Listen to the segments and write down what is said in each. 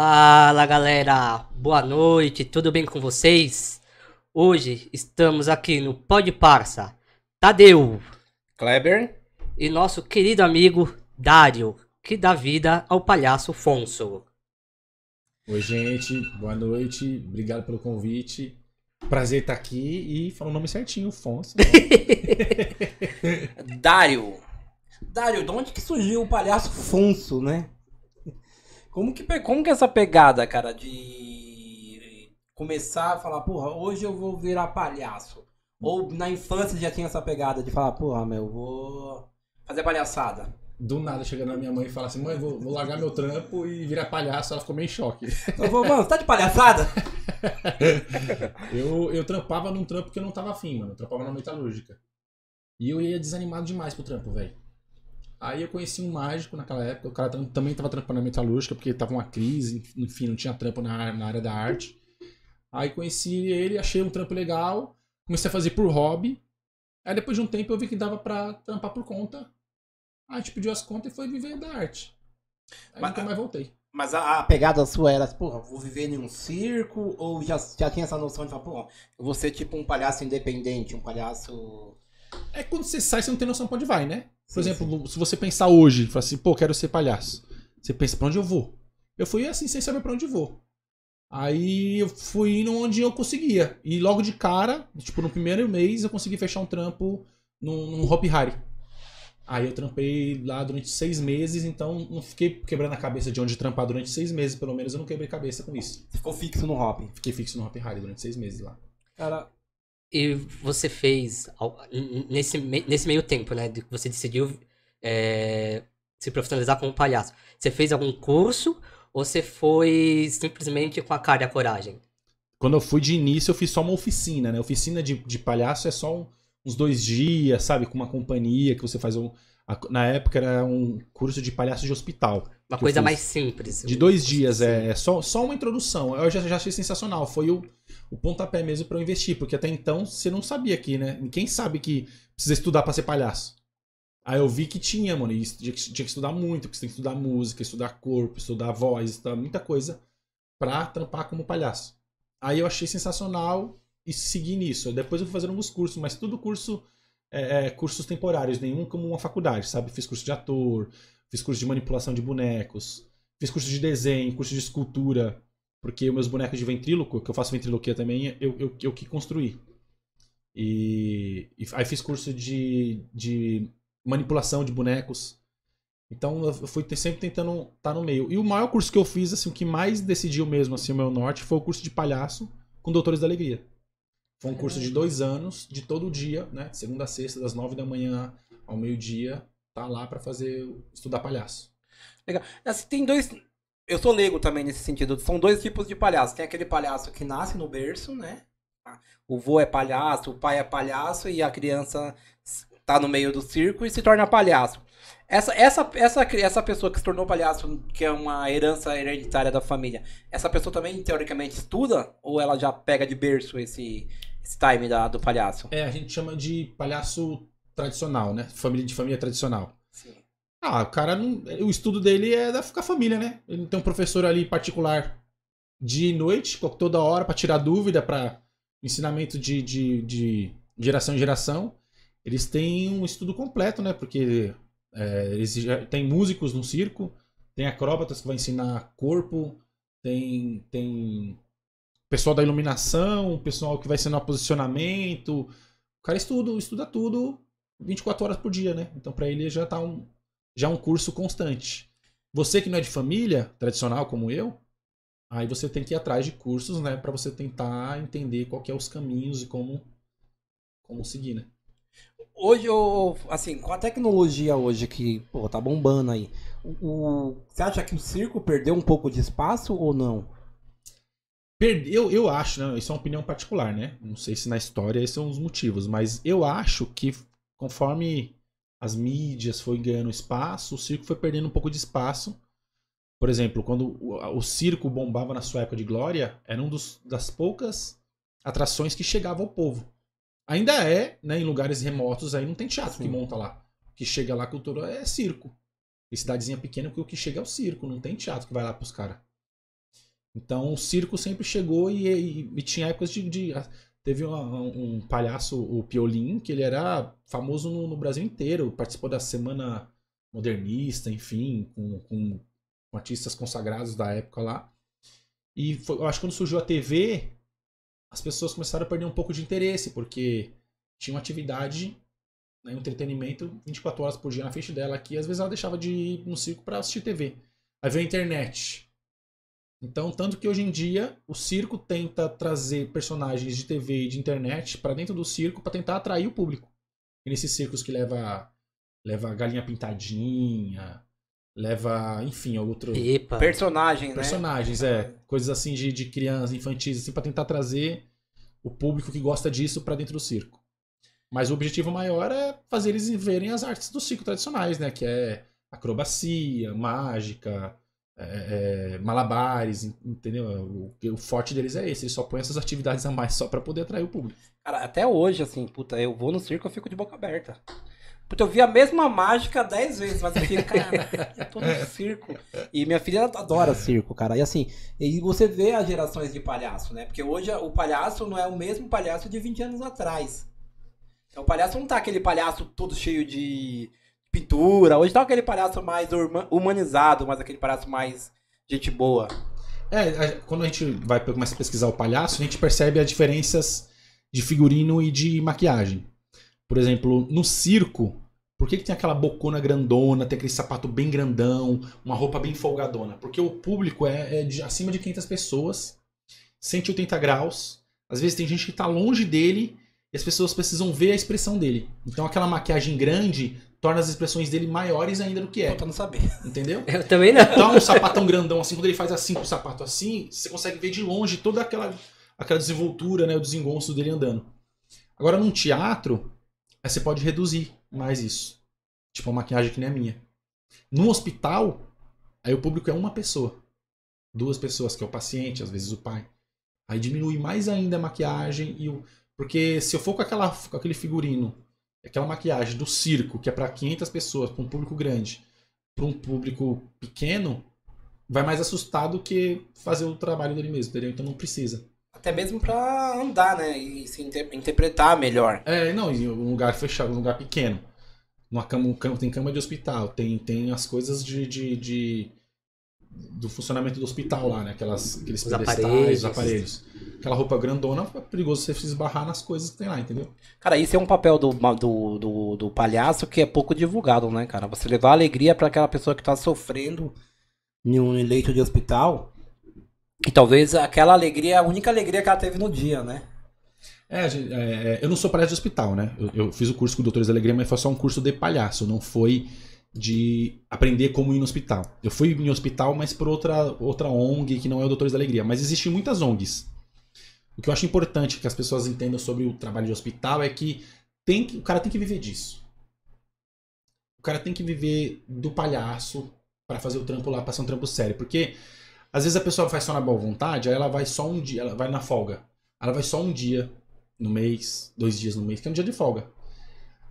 Fala galera, boa noite, tudo bem com vocês? Hoje estamos aqui no Pod Parça, Tadeu Kleber. e nosso querido amigo Dário, que dá vida ao palhaço Fonso. Oi, gente, boa noite, obrigado pelo convite. Prazer estar aqui e falar o nome certinho, Fonso. Dário. Dário, de onde que surgiu o palhaço Fonso, né? Como que, como que é essa pegada, cara, de começar a falar, porra, hoje eu vou virar palhaço? Ou na infância já tinha essa pegada de falar, porra, meu, vou fazer palhaçada. Do nada chega na minha mãe e fala assim: mãe, vou, vou largar meu trampo e virar palhaço. Ela ficou meio em choque. Eu vou, mano, você tá de palhaçada? Eu, eu trampava num trampo que eu não tava afim, mano. Eu trampava na metalúrgica. E eu ia desanimado demais pro trampo, velho. Aí eu conheci um mágico naquela época. O cara tam- também tava trampando na metalúrgica, porque tava uma crise, enfim, não tinha trampo na, na área da arte. Aí conheci ele, achei um trampo legal, comecei a fazer por hobby. Aí depois de um tempo eu vi que dava pra trampar por conta. Aí a gente pediu as contas e foi viver da arte. Aí Mas- nunca mais voltei. Mas a, a pegada sua era, porra, vou viver em um circo? Ou já, já tinha essa noção de falar, porra, eu vou ser tipo um palhaço independente, um palhaço... É quando você sai, você não tem noção pra onde vai, né? Por Sim, exemplo, se você pensar hoje, falar assim, pô, quero ser palhaço. Você pensa, pra onde eu vou? Eu fui assim, sem saber pra onde vou. Aí eu fui indo onde eu conseguia. E logo de cara, tipo, no primeiro mês, eu consegui fechar um trampo num, num Hopi Hari. Aí eu trampei lá durante seis meses, então não fiquei quebrando a cabeça de onde trampar durante seis meses, pelo menos eu não quebrei cabeça com isso. Você ficou fixo no hop. Fiquei fixo no Hopi Hari durante seis meses lá. Cara, E você fez, nesse, nesse meio tempo, né, de que você decidiu é, se profissionalizar como palhaço, você fez algum curso ou você foi simplesmente com a cara e a coragem? Quando eu fui de início, eu fiz só uma oficina, né? Oficina de, de palhaço é só uns dois dias, sabe? Com uma companhia que você faz um. A- na época era um curso de palhaço de hospital. Uma coisa mais simples. De dois dias, é, é só, só uma introdução. Eu já, já achei sensacional. Foi o, o pontapé mesmo pra eu investir, porque até então você não sabia aqui, né? Quem sabe que precisa estudar pra ser palhaço? Aí eu vi que tinha, mano, e tinha que, tinha que estudar muito, porque você tem que estudar música, estudar corpo, estudar voz, estudar muita coisa pra trampar como palhaço. Aí eu achei sensacional e segui nisso. Depois eu fui fazendo alguns cursos, mas tudo curso, é, é, cursos temporários, nenhum como uma faculdade, sabe? Fiz curso de ator, fiz curso de manipulação de bonecos, fiz curso de desenho, curso de escultura, porque meus bonecos de ventríloco, que eu faço ventriloquia também, eu, eu, eu que construí. E, e aí fiz curso de, de manipulação de bonecos. Então eu fui sempre tentando estar no meio. E o maior curso que eu fiz, assim, o que mais decidiu mesmo assim, o meu norte, foi o curso de palhaço com Doutores da Alegria. Foi um curso de dois anos, de todo dia, né? Segunda a sexta, das nove da manhã ao meio-dia, tá lá pra fazer estudar palhaço. assim, tem dois... Eu sou leigo também nesse sentido. São dois tipos de palhaço. Tem aquele palhaço que nasce no berço, né? O vô é palhaço, o pai é palhaço e a criança tá no meio do circo e se torna palhaço. Essa, essa, essa, essa pessoa que se tornou palhaço, que é uma herança hereditária da família, essa pessoa também, teoricamente, estuda? Ou ela já pega de berço esse, esse time da, do palhaço? É, a gente chama de palhaço tradicional, né? Família de família tradicional. Sim. Ah, o cara não. O estudo dele é da a família, né? Ele não tem um professor ali particular de noite, toda hora, pra tirar dúvida, pra ensinamento de, de, de geração em geração. Eles têm um estudo completo, né? Porque é, eles já tem músicos no circo, tem acróbatas que vai ensinar corpo, tem, tem pessoal da iluminação, pessoal que vai ensinar posicionamento. O cara estuda, estuda tudo 24 horas por dia, né? Então pra ele já tá um já é um curso constante. Você que não é de família tradicional como eu, aí você tem que ir atrás de cursos, né, Pra você tentar entender qual que é os caminhos e como como seguir, né? Hoje, eu, assim, com a tecnologia hoje que, pô, tá bombando aí, o, o- você acha que o circo perdeu um pouco de espaço ou não? Eu, eu acho, né? Isso é uma opinião particular, né? Não sei se na história esses são os motivos, mas eu acho que conforme as mídias foi ganhando espaço, o circo foi perdendo um pouco de espaço. Por exemplo, quando o, o circo bombava na sua época de glória, era um dos, das poucas atrações que chegava ao povo. Ainda é, né? Em lugares remotos aí não tem teatro que Sim. monta lá. O que chega lá, a cultura é circo. Em cidadezinha pequena, o que chega é o circo, não tem teatro que vai lá pros caras. Então o circo sempre chegou e, e- e tinha épocas de. de- teve uma- um, palhaço, o Piolim, que ele era famoso no, no Brasil inteiro, participou da Semana Modernista, enfim, com, com- com artistas consagrados da época lá. E foi- eu acho que quando surgiu a TV, as pessoas começaram a perder um pouco de interesse, porque tinha uma atividade, né, um entretenimento 24 horas por dia na frente dela aqui, às vezes ela deixava de ir no circo para assistir TV. Aí veio a internet. Então, tanto que hoje em dia o circo tenta trazer personagens de TV e de internet para dentro do circo para tentar atrair o público. E nesses circos que leva leva galinha pintadinha, leva, enfim, outro Pipa. Personagem, né? personagens, é, coisas assim de, de crianças, infantis, assim, para tentar trazer o público que gosta disso para dentro do circo. Mas o objetivo maior é fazer eles verem as artes do circo tradicionais, né? Que é acrobacia, mágica, é, é, malabares, entendeu? O, o forte deles é esse, eles só põem essas atividades a mais só para poder atrair o público. Cara, até hoje, assim, puta, eu vou no circo eu fico de boca aberta. Puta, eu vi a mesma mágica dez vezes, mas eu fico, cara, eu tô no circo. E minha filha adora circo, cara. E assim, e você vê as gerações de palhaço, né? Porque hoje o palhaço não é o mesmo palhaço de 20 anos atrás. Então, o palhaço não tá aquele palhaço todo cheio de pintura. Hoje tá aquele palhaço mais humanizado, mas aquele palhaço mais gente boa. É, quando a gente vai começar a pesquisar o palhaço, a gente percebe as diferenças de figurino e de maquiagem. Por exemplo, no circo, por que, que tem aquela bocona grandona, tem aquele sapato bem grandão, uma roupa bem folgadona? Porque o público é, é de acima de 500 pessoas, 180 graus. Às vezes tem gente que está longe dele e as pessoas precisam ver a expressão dele. Então aquela maquiagem grande torna as expressões dele maiores ainda do que é. Puta, não saber. Entendeu? Eu também não. Então, um sapatão grandão assim, quando ele faz assim com o sapato assim, você consegue ver de longe toda aquela, aquela desenvoltura, né, o desengonço dele andando. Agora, num teatro, aí você pode reduzir mais isso. Tipo, uma maquiagem que nem a minha. Num hospital, aí o público é uma pessoa. Duas pessoas, que é o paciente, às vezes o pai. Aí diminui mais ainda a maquiagem e o... Porque se eu for com, aquela, com aquele figurino, aquela maquiagem do circo, que é para 500 pessoas, para um público grande, para um público pequeno, vai mais assustado que fazer o trabalho dele mesmo, entendeu? Então não precisa. Até mesmo pra andar, né? E se inter- interpretar melhor. É, não, em um lugar fechado, um lugar pequeno. Uma cama, um cama- tem cama de hospital, tem, tem as coisas de, de, de- do funcionamento do hospital lá, né? Aquelas, aqueles Os pedestais, aparelhos. os aparelhos. Aquela roupa grandona, é perigoso você se esbarrar nas coisas que tem lá, entendeu? Cara, isso é um papel do, do, do, do palhaço que é pouco divulgado, né, cara? Você levar alegria pra aquela pessoa que tá sofrendo em um leito de hospital. E talvez aquela alegria é a única alegria que ela teve no dia, né? É, é, é, eu não sou palhaço de hospital, né? Eu, eu fiz o curso com o Doutores da Alegria, mas foi só um curso de palhaço, não foi de aprender como ir no hospital. Eu fui em hospital, mas por outra, outra ONG que não é o Doutores da Alegria. Mas existem muitas ONGs. O que eu acho importante que as pessoas entendam sobre o trabalho de hospital é que, tem que o cara tem que viver disso. O cara tem que viver do palhaço para fazer o trampo lá, pra ser um trampo sério. Porque às vezes a pessoa faz só na boa vontade, aí ela vai só um dia, ela vai na folga. Ela vai só um dia no mês, dois dias no mês, que é um dia de folga.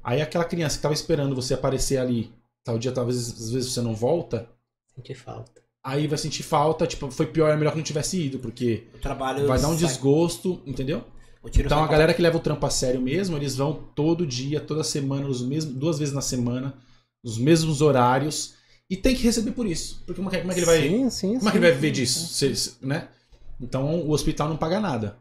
Aí aquela criança que tava esperando você aparecer ali, tal dia, talvez às vezes você não volta, Senti falta. aí vai sentir falta, tipo, foi pior, é melhor que não tivesse ido, porque O trabalho. vai dar um sai- desgosto, entendeu? o tiro Então a galera que leva o trampo a sério mesmo, eles vão todo dia, toda semana, os mesmos, duas vezes na semana, os mesmos horários, e tem que receber por isso. Porque como é, como é que ele vai. Sim, sim, Como é que sim, ele vai sim, viver sim. disso? Se- se- né? Então o hospital não paga nada.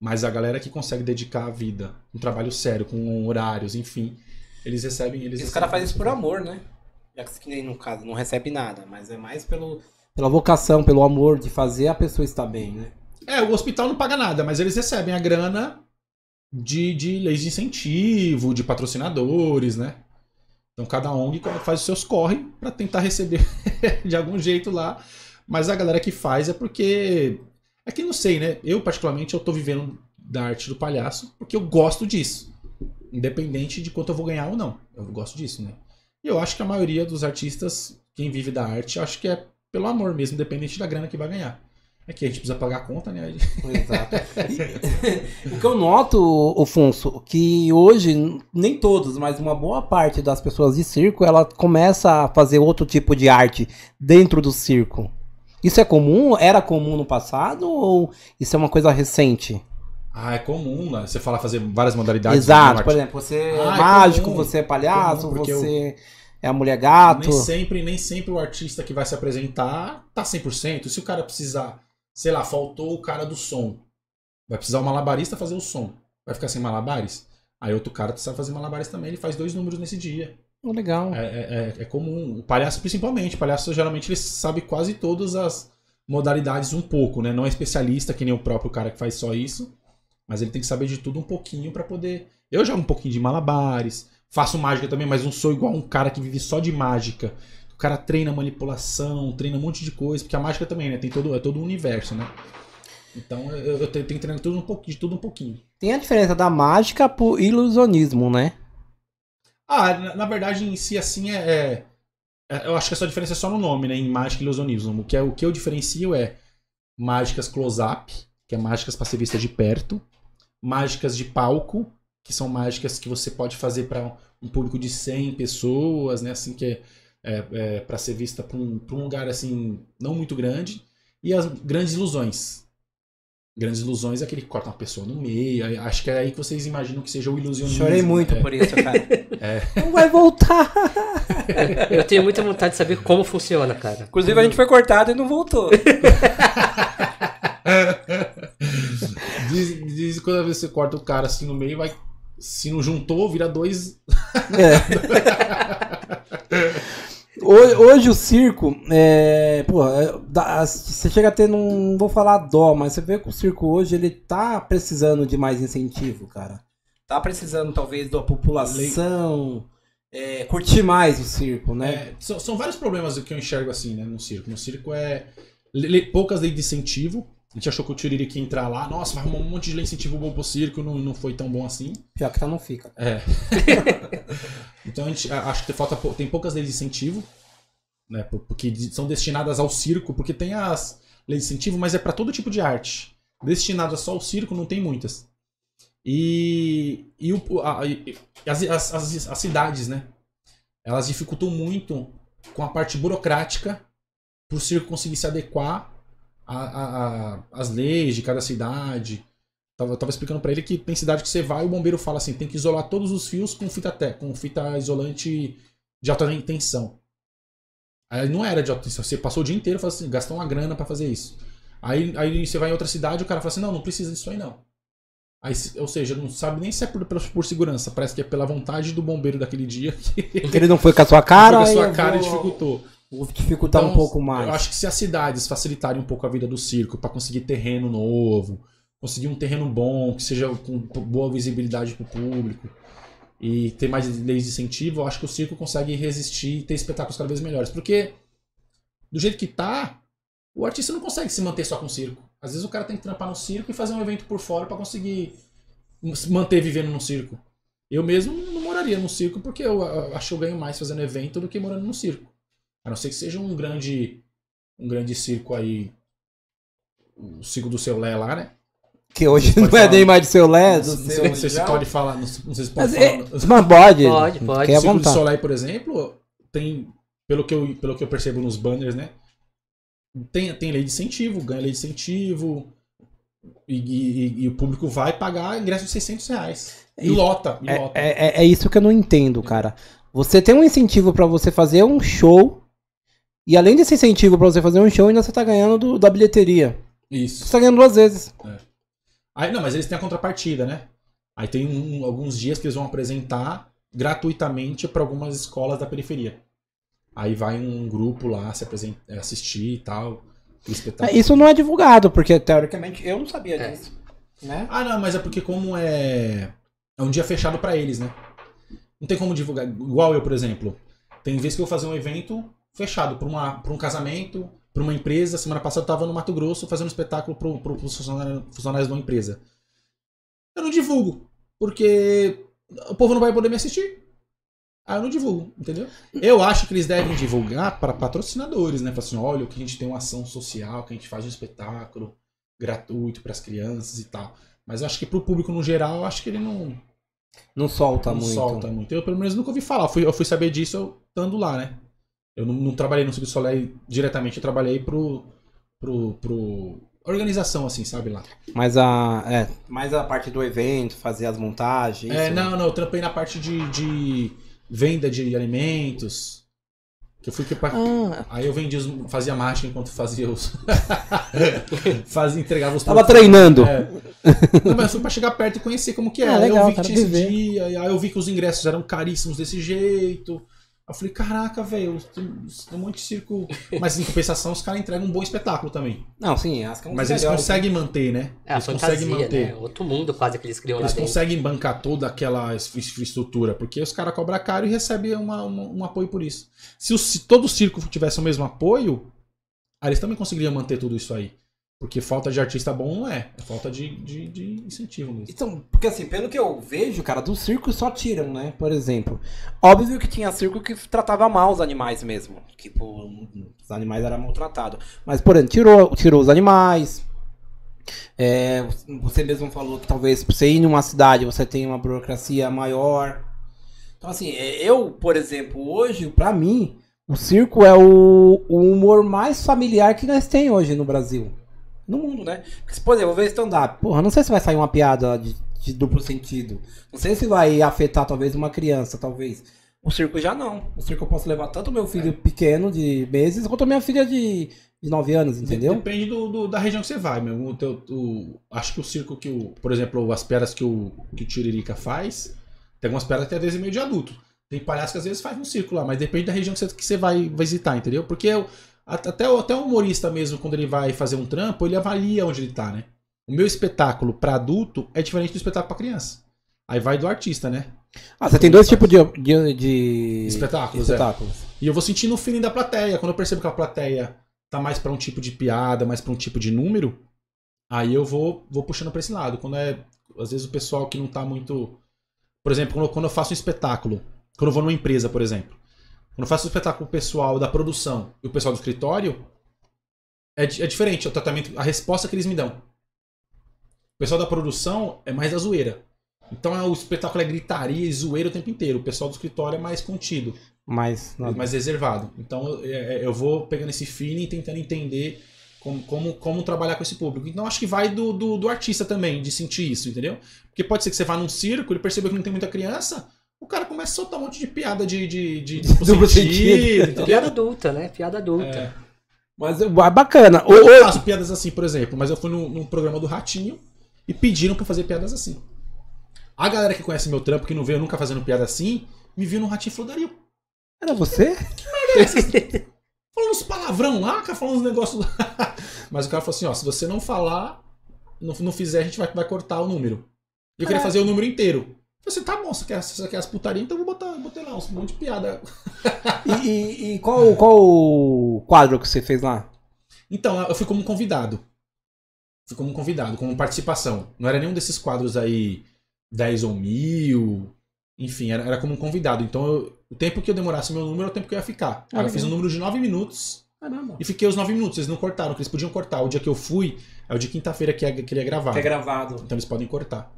Mas a galera que consegue dedicar a vida, um trabalho sério, com horários, enfim, eles recebem. Eles E os recebem caras fazem isso por amor, né? Já que que no caso não recebe nada, mas é mais pelo, pela vocação, pelo amor de fazer a pessoa estar bem, né? É, o hospital não paga nada, mas eles recebem a grana de, de leis de incentivo, de patrocinadores, né? Então cada ONG faz os seus corre para tentar receber de algum jeito lá. Mas a galera que faz é porque. É que não sei, né? Eu, particularmente, eu tô vivendo da arte do palhaço porque eu gosto disso. Independente de quanto eu vou ganhar ou não. Eu gosto disso, né? E eu acho que a maioria dos artistas, quem vive da arte, acho que é pelo amor mesmo, independente da grana que vai ganhar. É que a gente precisa pagar a conta, né? Exato. E- o que eu noto, o Funso, que hoje, nem todos, mas uma boa parte das pessoas de circo, ela começa a fazer outro tipo de arte dentro do circo. Isso é comum? Era comum no passado ou isso é uma coisa recente? Ah, é comum, né? Você fala fazer várias modalidades. Exato, por exemplo, você é Ah, é mágico, comum. você é palhaço, Comum, você é a mulher gato. Nem sempre, nem sempre o artista que vai se apresentar tá 100%. Se o cara precisar, sei lá, faltou o cara do som. Vai precisar o malabarista fazer o som. Vai ficar sem malabares? Aí outro cara precisa fazer malabares também, ele faz dois números nesse dia. Oh, legal. É, é- é- é comum. O palhaço, principalmente. O palhaço, geralmente, ele sabe quase todas as modalidades um pouco, né? Não é especialista, que nem o próprio cara que faz só isso. Mas ele tem que saber de tudo um pouquinho pra poder. Eu jogo um pouquinho de malabares. Faço mágica também, mas não sou igual um cara que vive só de mágica. O cara treina manipulação, treina um monte de coisa. Porque a mágica também, né? Tem todo, é todo um universo, né? Então eu, eu tenho que treinar tudo um pouquinho, de tudo um pouquinho. Tem a diferença da mágica pro ilusionismo, né? Ah, na, na verdade, em si, assim, é, é- é- Eu acho que essa diferença é só no nome, né? Em mágica e ilusionismo. O que, é, o que eu diferencio é mágicas close-up, que é mágicas para ser vista de perto. Mágicas de palco, que são mágicas que você pode fazer para um público de 100 pessoas, né? Assim, que é, é, é para ser vista para um, pra um lugar, assim, não muito grande. E as grandes ilusões. Grandes ilusões é aquele que corta uma pessoa no meio. Acho que é aí que vocês imaginam que seja o ilusionismo. Chorei muito é. por isso, cara. Não vai voltar. Eu tenho muita vontade de saber como funciona, cara. Inclusive, a gente foi cortado e não voltou. diz, diz que quando você corta o cara assim no meio, vai. Se não juntou, vira dois. Hoje, hoje o circo, é, pô, é, você chega a ter, não vou falar dó, mas você vê que o circo hoje ele tá precisando de mais incentivo, cara. Tá precisando talvez da população é, curtir mais o circo, né? É, são, são vários problemas que eu enxergo assim, né, no circo. No circo é poucas leis de incentivo. A gente achou que o Tiririca ia entrar lá, nossa, vai arrumar um monte de incentivo bom pro circo, não, não foi tão bom assim. Já que tá não fica. É. então a gente acho que falta, tem poucas leis de incentivo, né? por- Porque são destinadas ao circo, porque tem as leis de incentivo, mas é para todo tipo de arte. Destinadas só ao circo não tem muitas. E, e, o- a- e- as, as, as, as cidades, né? Elas dificultam muito com a parte burocrática para o circo conseguir se adequar a- a- a- às leis de cada cidade. Tava, eu tava explicando pra ele que tem cidade que você vai e o bombeiro fala assim, tem que isolar todos os fios com fita te, com fita isolante de alta tensão. Aí não era de alta tensão, você passou o dia inteiro assim, gastou uma grana pra fazer isso. Aí, aí você vai em outra cidade e o cara fala assim, não, não precisa disso aí não. Aí, ou seja, não sabe nem se é por, por, segurança, parece que é pela vontade do bombeiro daquele dia que ele não foi com a sua cara, foi com a sua eu cara e vou- dificultou. Dificultar um Então, pouco mais. Eu acho que se as cidades facilitarem um pouco a vida do circo para conseguir terreno novo, conseguir um terreno bom, que seja com boa visibilidade para o público e ter mais leis de incentivo, eu acho que o circo consegue resistir e ter espetáculos cada vez melhores. Porque do jeito que tá, o artista não consegue se manter só com o circo. Às vezes o cara tem que trampar no circo e fazer um evento por fora para conseguir se manter vivendo no circo. Eu mesmo não moraria no circo porque eu acho que eu ganho mais fazendo evento do que morando no circo. A não ser que seja um grande um grande circo aí. O circo do seu Lé lá, né? Que hoje não pode é falar- nem mais do seu Lé, do não seu. sei, não sei se pode falar. Não sei não sei se pode Mas, falar. é, mas pode. Pode, pode. O Circo do vontade. Soleil, por exemplo, tem. Pelo que, eu, pelo que eu percebo nos banners, né? Tem, tem lei de incentivo, ganha lei de incentivo. E, e- e o público vai pagar ingresso de 600 reais. E E- lota, e É, lota. é, é- é isso que eu não entendo, cara. Você tem um incentivo pra você fazer um show. E além desse incentivo pra você fazer um show, ainda você tá ganhando do- da bilheteria. Isso. Você tá ganhando duas vezes. Aí, não, mas eles têm a contrapartida, né? Aí tem um- alguns dias que eles vão apresentar gratuitamente para algumas escolas da periferia. Aí vai um grupo lá se apresent- assistir e tal. espetáculo. Isso não é divulgado, porque teoricamente eu não sabia É. disso. Né? Ah, não, mas é porque como é é um dia fechado para eles, né? Não tem como divulgar. Igual eu, por exemplo. Tem vezes que eu vou fazer um evento fechado para para um casamento, para uma empresa. Semana passada eu tava no Mato Grosso fazendo um espetáculo para os funcionários, funcionários de uma empresa. Eu não divulgo, porque o povo não vai poder me assistir. Aí eu não divulgo, entendeu? Eu acho que eles devem divulgar para patrocinadores, né? Falar assim, olha, que a gente tem uma ação social, que a gente faz um espetáculo gratuito para as crianças e tal. Mas eu acho que pro público no geral, eu acho que ele não, Não solta não muito. solta muito. Eu pelo menos nunca ouvi falar. Eu fui, eu fui saber disso eu estando lá, né? Eu não, não trabalhei no Soleil diretamente, eu trabalhei pro, pro, pro organização, assim, sabe lá. Mas a. É, mais a parte do evento, fazer as montagens. É, isso. não, não, eu trampei na parte de, de venda de alimentos. Que eu fui que pra- Ah, Aí eu vendia, os, fazia marcha enquanto fazia os. fazia, entregava os tava produtos. treinando. É. Não, mas eu fui pra chegar perto e conhecer como que Ah, era. Aí legal, eu vi que tinha esse viver. dia, e aí eu vi que os ingressos eram caríssimos desse jeito. Eu falei, caraca, velho, tem um monte de circo. Mas em compensação, os caras entregam um bom espetáculo também. Não, sim, as que Mas eles conseguem manter, né? É, a eles conseguem fantasia, manter. né? Outro mundo quase que eles criam Eles lá dentro. conseguem bancar toda aquela infra- infraestrutura, porque os caras cobram caro e recebem uma- uma- um apoio por isso. Se, o- se todo o circo tivesse o mesmo apoio, aí eles também conseguiriam manter tudo isso aí. Porque falta de artista bom não é, é falta de, de, de incentivo mesmo. Então, porque assim, pelo que eu vejo, cara, do circo só tiram, né? Por exemplo. Óbvio que tinha circo que tratava mal os animais mesmo. Tipo, os animais eram maltratados. Mas, por exemplo, tirou, tirou os animais. É, você mesmo falou que talvez pra você ir numa cidade você tem uma burocracia maior. Então, assim, é, eu, por exemplo, hoje, pra mim, o circo é o, o humor mais familiar que nós tem hoje no Brasil. No mundo, né? Porque, por exemplo, eu ver stand-up. Porra, não sei se vai sair uma piada de, de duplo sentido. Não sei se vai afetar, talvez, uma criança, talvez. O circo já não. O circo eu posso levar tanto meu filho pequeno, de meses, quanto minha filha de, de 9 anos, entendeu? Depende do, do- da região que você vai, meu. O teu- o- acho que o circo que o. Por exemplo, as piadas que o, que o Tiririca faz, tem algumas que às vezes é meio de adulto. Tem palhaço que às vezes faz no circo lá, mas depende da região que você, que você vai visitar, entendeu? Porque at- até, o- até o humorista mesmo, quando ele vai fazer um trampo, ele avalia onde ele tá, né? O meu espetáculo pra adulto é diferente do espetáculo pra criança. Aí vai do artista, né? Ah, você tem dois tipos de, de, de Espetáculos, é. espetáculos. E eu vou sentindo o feeling da plateia. Quando eu percebo que a plateia tá mais pra um tipo de piada, mais pra um tipo de número, aí eu vou, vou puxando pra esse lado. Quando é, às vezes, o pessoal que não tá muito. Por exemplo, quando, eu- quando eu faço um espetáculo, quando eu vou numa empresa, por exemplo, quando eu faço um espetáculo pessoal da produção e o pessoal do escritório, é, é diferente o tratamento, a resposta que eles me dão. O pessoal da produção é mais da zoeira. Então é, o espetáculo é gritaria e zoeira o tempo inteiro. O pessoal do escritório é mais contido Mas, não, mais reservado. Então eu, é, eu vou pegando esse feeling e tentando entender como, como, como trabalhar com esse público. Então acho que vai do, do, do artista também, de sentir isso, entendeu? Porque pode ser que você vá num circo, ele percebeu que não tem muita criança, o cara começa a soltar um monte de piada de, de, de duplo Duplo sentido? Piada adulta, né? Piada adulta. É. mas é bacana. O- Eu o- faço piadas assim, por exemplo, mas eu fui num, num programa do Ratinho e pediram pra fazer piadas assim. A galera que conhece meu trampo, que não veio nunca fazendo piada assim, me viu no Ratinho e falou, Dario, Era você? falando uns palavrão lá, cara, falando uns negócios lá. Mas o cara falou assim, ó, se você não falar, não, não fizer, a gente vai, vai cortar o número. E eu queria fazer o número inteiro. Assim, tá bom, você quer, você quer as putarias, então eu vou botar, botei lá um monte de piada. E, e- e qual, qual o quadro que você fez lá? Então, eu fui como convidado. Fui como convidado, como participação. Não era nenhum desses quadros aí, 10 ou mil. Enfim, era, era como um convidado. Então, eu- o tempo que eu demorasse meu número é o tempo que eu ia ficar. Ah, eu fiz um número de 9 minutos Caramba. e fiquei os 9 minutos. Eles não cortaram, porque eles podiam cortar. O dia que eu fui é o de quinta-feira que, é, que ele é gravado. gravado. Então eles podem cortar.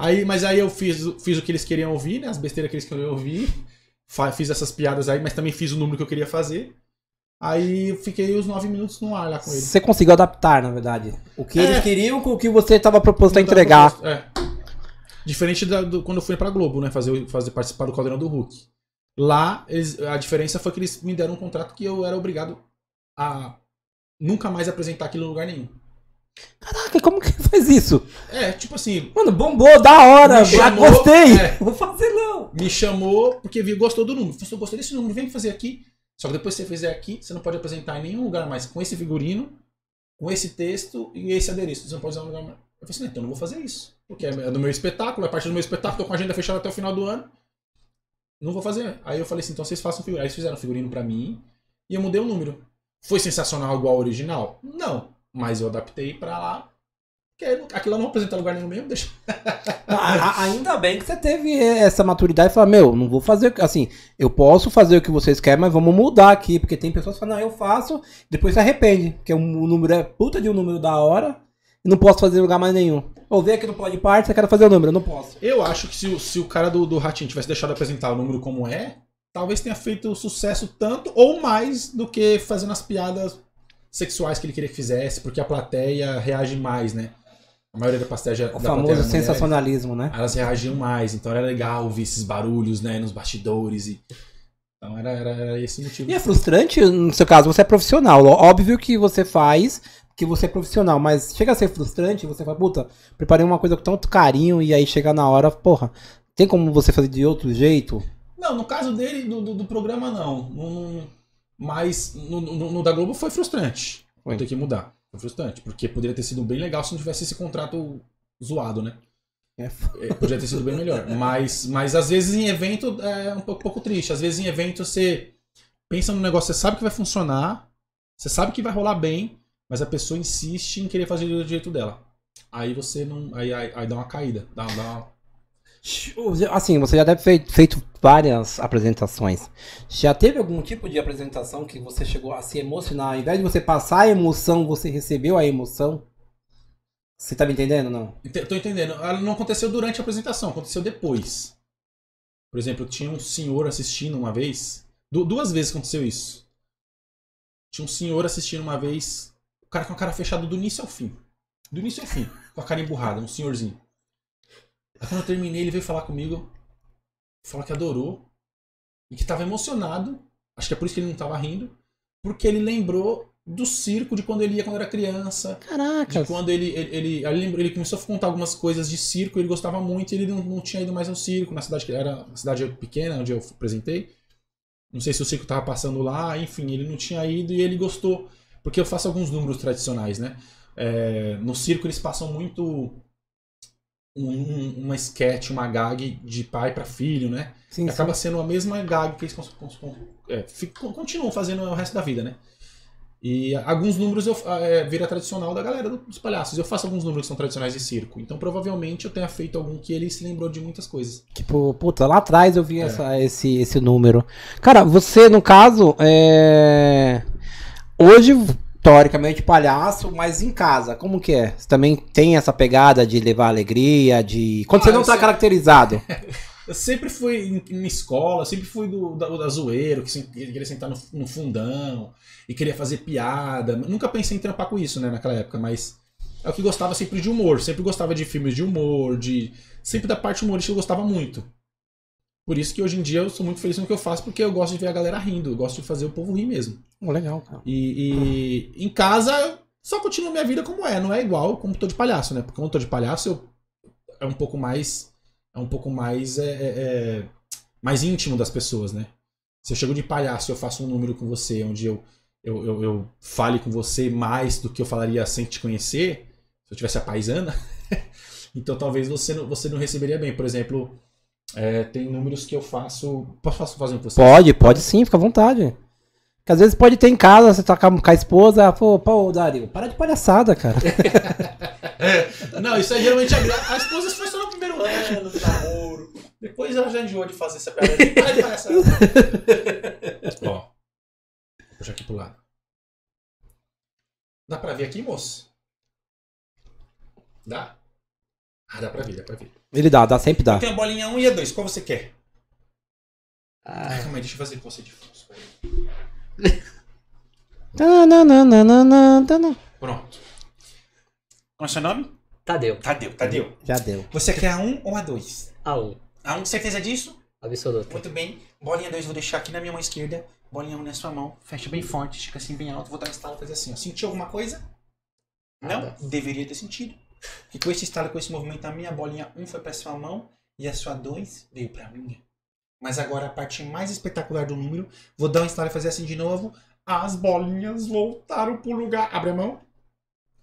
Aí, mas aí eu fiz, fiz o que eles queriam ouvir, né? As besteiras que eles queriam ouvir. Fiz essas piadas aí, mas também fiz o número que eu queria fazer. Aí eu fiquei os 9 minutos no ar lá com eles. você conseguiu adaptar, na verdade. O que É. eles queriam com o que você estava proposto a entregar. pra- É. Diferente da- do, quando eu fui pra Globo, né? Fazer, fazer participar do Caldeirão do Hulk. Lá, eles- a diferença foi que eles me deram um contrato que eu era obrigado a nunca mais apresentar aquilo em lugar nenhum. Caraca, como que faz isso? É, tipo assim, Mano, bombou, da hora, Me já chamou, gostei. é. Vou fazer não. me chamou porque viu, gostou do número. Falou, gostei desse número, vem fazer aqui. Só que depois que você fizer aqui, você não pode apresentar em nenhum lugar mais com esse figurino, com esse texto e esse adereço. Você não pode usar um lugar mais. Eu falei assim, então eu não vou fazer isso. Porque é do meu espetáculo, é parte do meu espetáculo, tô com a agenda fechada até o final do ano. Não vou fazer. Aí eu falei assim, então vocês façam figurino. Aí eles fizeram figurino pra mim e eu mudei o número. Foi sensacional igual ao original? Não. Mas eu adaptei pra lá. Porque aquilo não em lugar nenhum mesmo, deixa. A- ainda bem que você teve essa maturidade e falou, meu, não vou fazer, assim, eu posso fazer o que vocês querem, mas vamos mudar aqui, porque tem pessoas que falam, não, eu faço, depois se arrepende, porque o número é puta de um número da hora, e não posso fazer em lugar mais nenhum. Ou vem aqui no Pode Parte, você quer fazer o número, eu não posso. Eu acho que se, o- se o cara do, do Ratinho tivesse deixado apresentar o número como é, talvez tenha feito sucesso tanto ou mais do que fazendo as piadas sexuais que ele queria que fizesse, porque a plateia reage mais, né? A maioria da plateia, já- O da famoso plateia mulher, sensacionalismo, né? elas reagiam mais, então era legal ouvir esses barulhos, né, nos bastidores e então era, era, era esse o motivo. E é frustrante, no seu caso, você é profissional. Óbvio que você faz, que você é profissional, mas chega a ser frustrante, você fala, puta, preparei uma coisa com tanto carinho e aí chega na hora, porra, tem como você fazer de outro jeito? Não, no caso dele, do, do, do programa. Não- não- mas no, no- no da Globo foi frustrante. Foi. ter que mudar. Foi frustrante. Porque poderia ter sido bem legal se não tivesse esse contrato zoado, né? É, É, Podia ter sido bem melhor. Mas, mas às vezes em evento é um pouco, pouco triste. Às vezes em evento você pensa no negócio, você sabe que vai funcionar, você sabe que vai rolar bem, mas a pessoa insiste em querer fazer do jeito dela. Aí você não. Aí, aí, aí dá uma caída. Dá, dá uma- Assim, você já deve ter feito várias apresentações. Já teve algum tipo de apresentação que você chegou a se emocionar? Ao invés de você passar a emoção, você recebeu a emoção? Você tá me entendendo, não? Ente- Tô entendendo. Ela Não aconteceu durante a apresentação, aconteceu depois. Por exemplo, tinha um senhor assistindo uma vez. du- duas vezes aconteceu isso. Tinha um senhor assistindo uma vez. O cara com a cara fechada do início ao fim. Do início ao fim. Com a cara emburrada, um senhorzinho. Aí quando eu terminei, ele veio falar comigo. Falou que adorou. E que tava emocionado. Acho que é por isso que ele não tava rindo. Porque ele lembrou do circo de quando ele ia quando era criança. Caraca. De quando ele, ele, ele, ele ele começou a contar algumas coisas de circo, ele gostava muito e ele não, não tinha ido mais ao circo, na cidade que era uma cidade pequena, onde eu apresentei. Não sei se o circo tava passando lá, enfim, ele não tinha ido e ele gostou. Porque eu faço alguns números tradicionais, né? É, no circo eles passam muito um, um- uma sketch, uma gag de pai para filho, né? Sim, sim. acaba sendo a mesma gag que eles é, continuam fazendo o resto da vida, né? E alguns números eu, é, vira tradicional da galera do- dos palhaços. Eu faço alguns números que são tradicionais de circo. Então provavelmente eu tenha feito algum que ele se lembrou de muitas coisas. Tipo, puta, lá atrás eu vi É. essa, esse, esse número. Cara, você, no caso, é. Hoje, teoricamente, palhaço, mas em casa, como que é? Você também tem essa pegada de levar alegria, de. Quando Ah, você não tá sei. caracterizado. Eu sempre fui em, em escola, sempre fui do, da, da zoeiro, que queria sentar no, no fundão e queria fazer piada. Nunca pensei em trampar com isso, né, naquela época, mas é o que gostava sempre de humor. Sempre gostava de filmes de humor, de. Sempre da parte humorística eu gostava muito. Por isso que hoje em dia eu sou muito feliz no que eu faço, porque eu gosto de ver a galera rindo, eu gosto de fazer o povo rir mesmo. Oh, legal, cara. E, e em casa eu só continuo minha vida como é, não é igual como tô de palhaço, né? Porque quando eu tô de palhaço eu é um pouco mais é um pouco mais é, é, é, mais íntimo das pessoas, né? Se eu chego de palhaço e eu faço um número com você onde eu, eu, eu, eu fale com você mais do que eu falaria sem te conhecer, se eu tivesse a paisana, então talvez você não, você não receberia bem. Por exemplo, é, tem números que eu faço. Posso fazer um com você? Pode, pode sim, fica à vontade. Porque às vezes pode ter em casa, você tá com a, esposa, pô, pô, Dario, para de palhaçada, cara. Não, isso aí geralmente a, a esposa foi só no primeiro ano do namoro. Depois ela já enjoou de fazer essa piada. Para de palhaçada. Ó. Vou puxar aqui pro lado. Dá pra ver aqui, moço? Dá? Ah, dá pra ver, dá pra ver. Ele dá, dá, sempre dá. Tem a bolinha 1 e a 2. Qual você quer? Ah, Ai, calma aí, deixa eu fazer com você de tana. Pronto. Qual é o seu nome? Tadeu. Tadeu, Tadeu. Já deu. Você quer a 1 ou a 2? A1. A 1, certeza disso? Absoluto. Muito bem. Bolinha 2 vou deixar aqui na minha mão esquerda. Bolinha 1 na sua mão. Fecha bem forte, estica assim bem alto. Vou dar um estalo e fazer assim. Ó. Sentiu alguma coisa? Não? Nada. Deveria ter sentido. E com esse estalo, com esse movimento, a minha bolinha 1 foi pra sua mão e a sua 2 veio pra minha. Mas agora a parte mais espetacular do número, vou dar um estalo e fazer assim de novo. As bolinhas voltaram pro lugar. Abre a mão.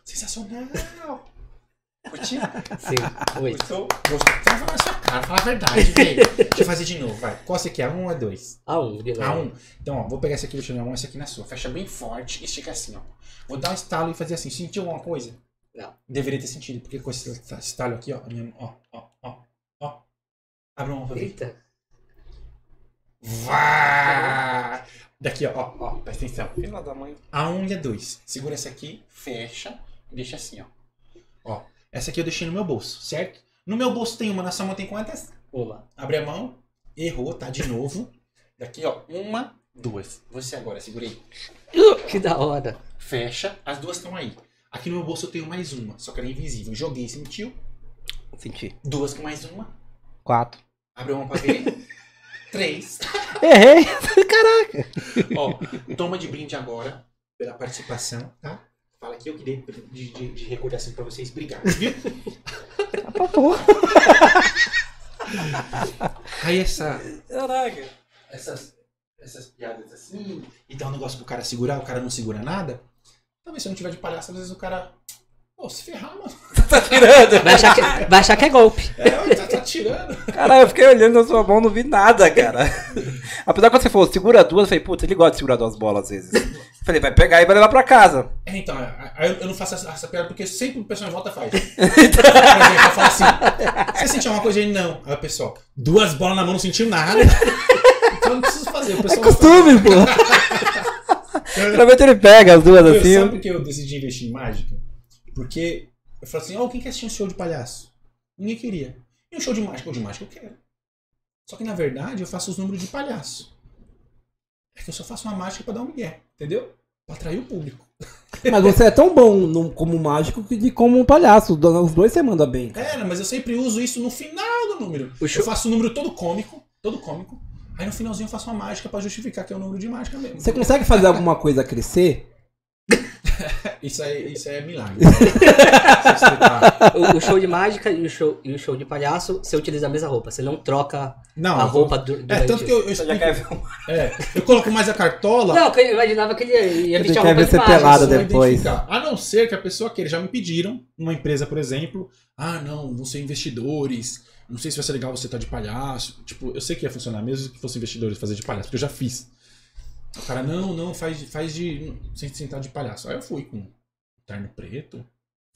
Sensacional. Curtiu? Sim. Oi. Gostou? Gostou? Fala na sua cara, fala a verdade, velho. Deixa eu fazer de novo, vai. Qual você quer? Um ou é dois? A1, de novo. A um. Então, ó, vou pegar esse aqui, deixa eu na mão, esse aqui na sua. Fecha bem forte e estica assim, ó. Vou dar um estalo e fazer assim. Sentiu alguma coisa? Não. Deveria ter sentido, porque com esse estalo aqui, ó, minha ó, ó, ó, ó. Abre a mão pra ver. Eita. Vá! Daqui, ó, ó, ó, presta atenção. Filha da mãe. A um e a dois. Segura essa aqui, fecha e deixa assim, ó. Ó, essa aqui eu deixei no meu bolso, certo? No meu bolso tem uma, na sua mão tem quantas? Uma. Abre a mão. Errou, tá? De novo. Daqui, ó. Uma, Duas. Você agora, segurei. Que da hora. Fecha, as duas estão aí. Aqui no meu bolso eu tenho mais uma, só que ela é invisível. Joguei, sentiu. Senti. Duas com mais uma. Quatro. Abre uma pra ver. Três. Errei! Caraca! Ó, toma de brinde agora pela participação, tá? Fala que eu que dei de, de, de recordação pra vocês. Obrigado, viu? Tá porra. Aí essa, Caraca. essas, essas piadas assim, e dá um negócio pro cara segurar, o cara não segura nada. Talvez se eu não tiver de palhaço, às vezes o cara. Pô, se ferrar, mano. Tá tirando. Vai achar que, vai achar que é golpe. É, tá, tá tirando. Caralho, eu fiquei olhando na sua mão, não vi nada, cara. Apesar que quando você falou, segura duas, eu falei, puta, ele gosta de segurar duas bolas às vezes. Falei, vai pegar e vai levar pra casa. É, então, aí eu, eu não faço essa, essa piada porque sempre o pessoal em volta faz. Eu falo assim: você sentiu uma coisa? Ele não. Aí o pessoal, duas bolas na mão, não sentiu nada. Então eu não preciso fazer. O É pessoal costume, pô. Geralmente ele pega as duas Meu, assim. Sabe por que eu decidi investir em mágica? Porque eu falei assim, ó, quem quer assistir um show de palhaço? Ninguém queria. E um show de mágica? Um de mágica eu quero. Só que na verdade eu faço os números de palhaço. É que eu só faço uma mágica pra dar um migué, entendeu? Pra atrair o público. Mas você é tão bom no- como mágico que de como um palhaço. Os dois você manda bem. cara. É, mas eu sempre uso isso no final do número. O show- Eu faço o número todo cômico, todo cômico. Aí no finalzinho eu faço uma mágica pra justificar que é o número de mágica mesmo. Você consegue fazer alguma coisa crescer? Isso aí, isso aí é milagre. O, o show de mágica e o show, e o show de palhaço, você utiliza a mesma roupa. Você não troca Não, a eu- roupa du- É, tanto que eu, eu explico. quer ver um... É, eu coloco mais a cartola. Não, eu imaginava que ele ia, vestir a quer roupa ver de pelado Só depois. A não ser que a pessoa queira. Já me pediram, uma empresa, por exemplo, ah, não, vão ser investidores. Não sei se vai ser legal você estar de palhaço. Tipo, eu sei que ia funcionar mesmo que fosse investidores fazer de palhaço, porque eu já fiz. O cara, não, não, faz, faz de. sem sentar de palhaço. Aí eu fui com terno preto,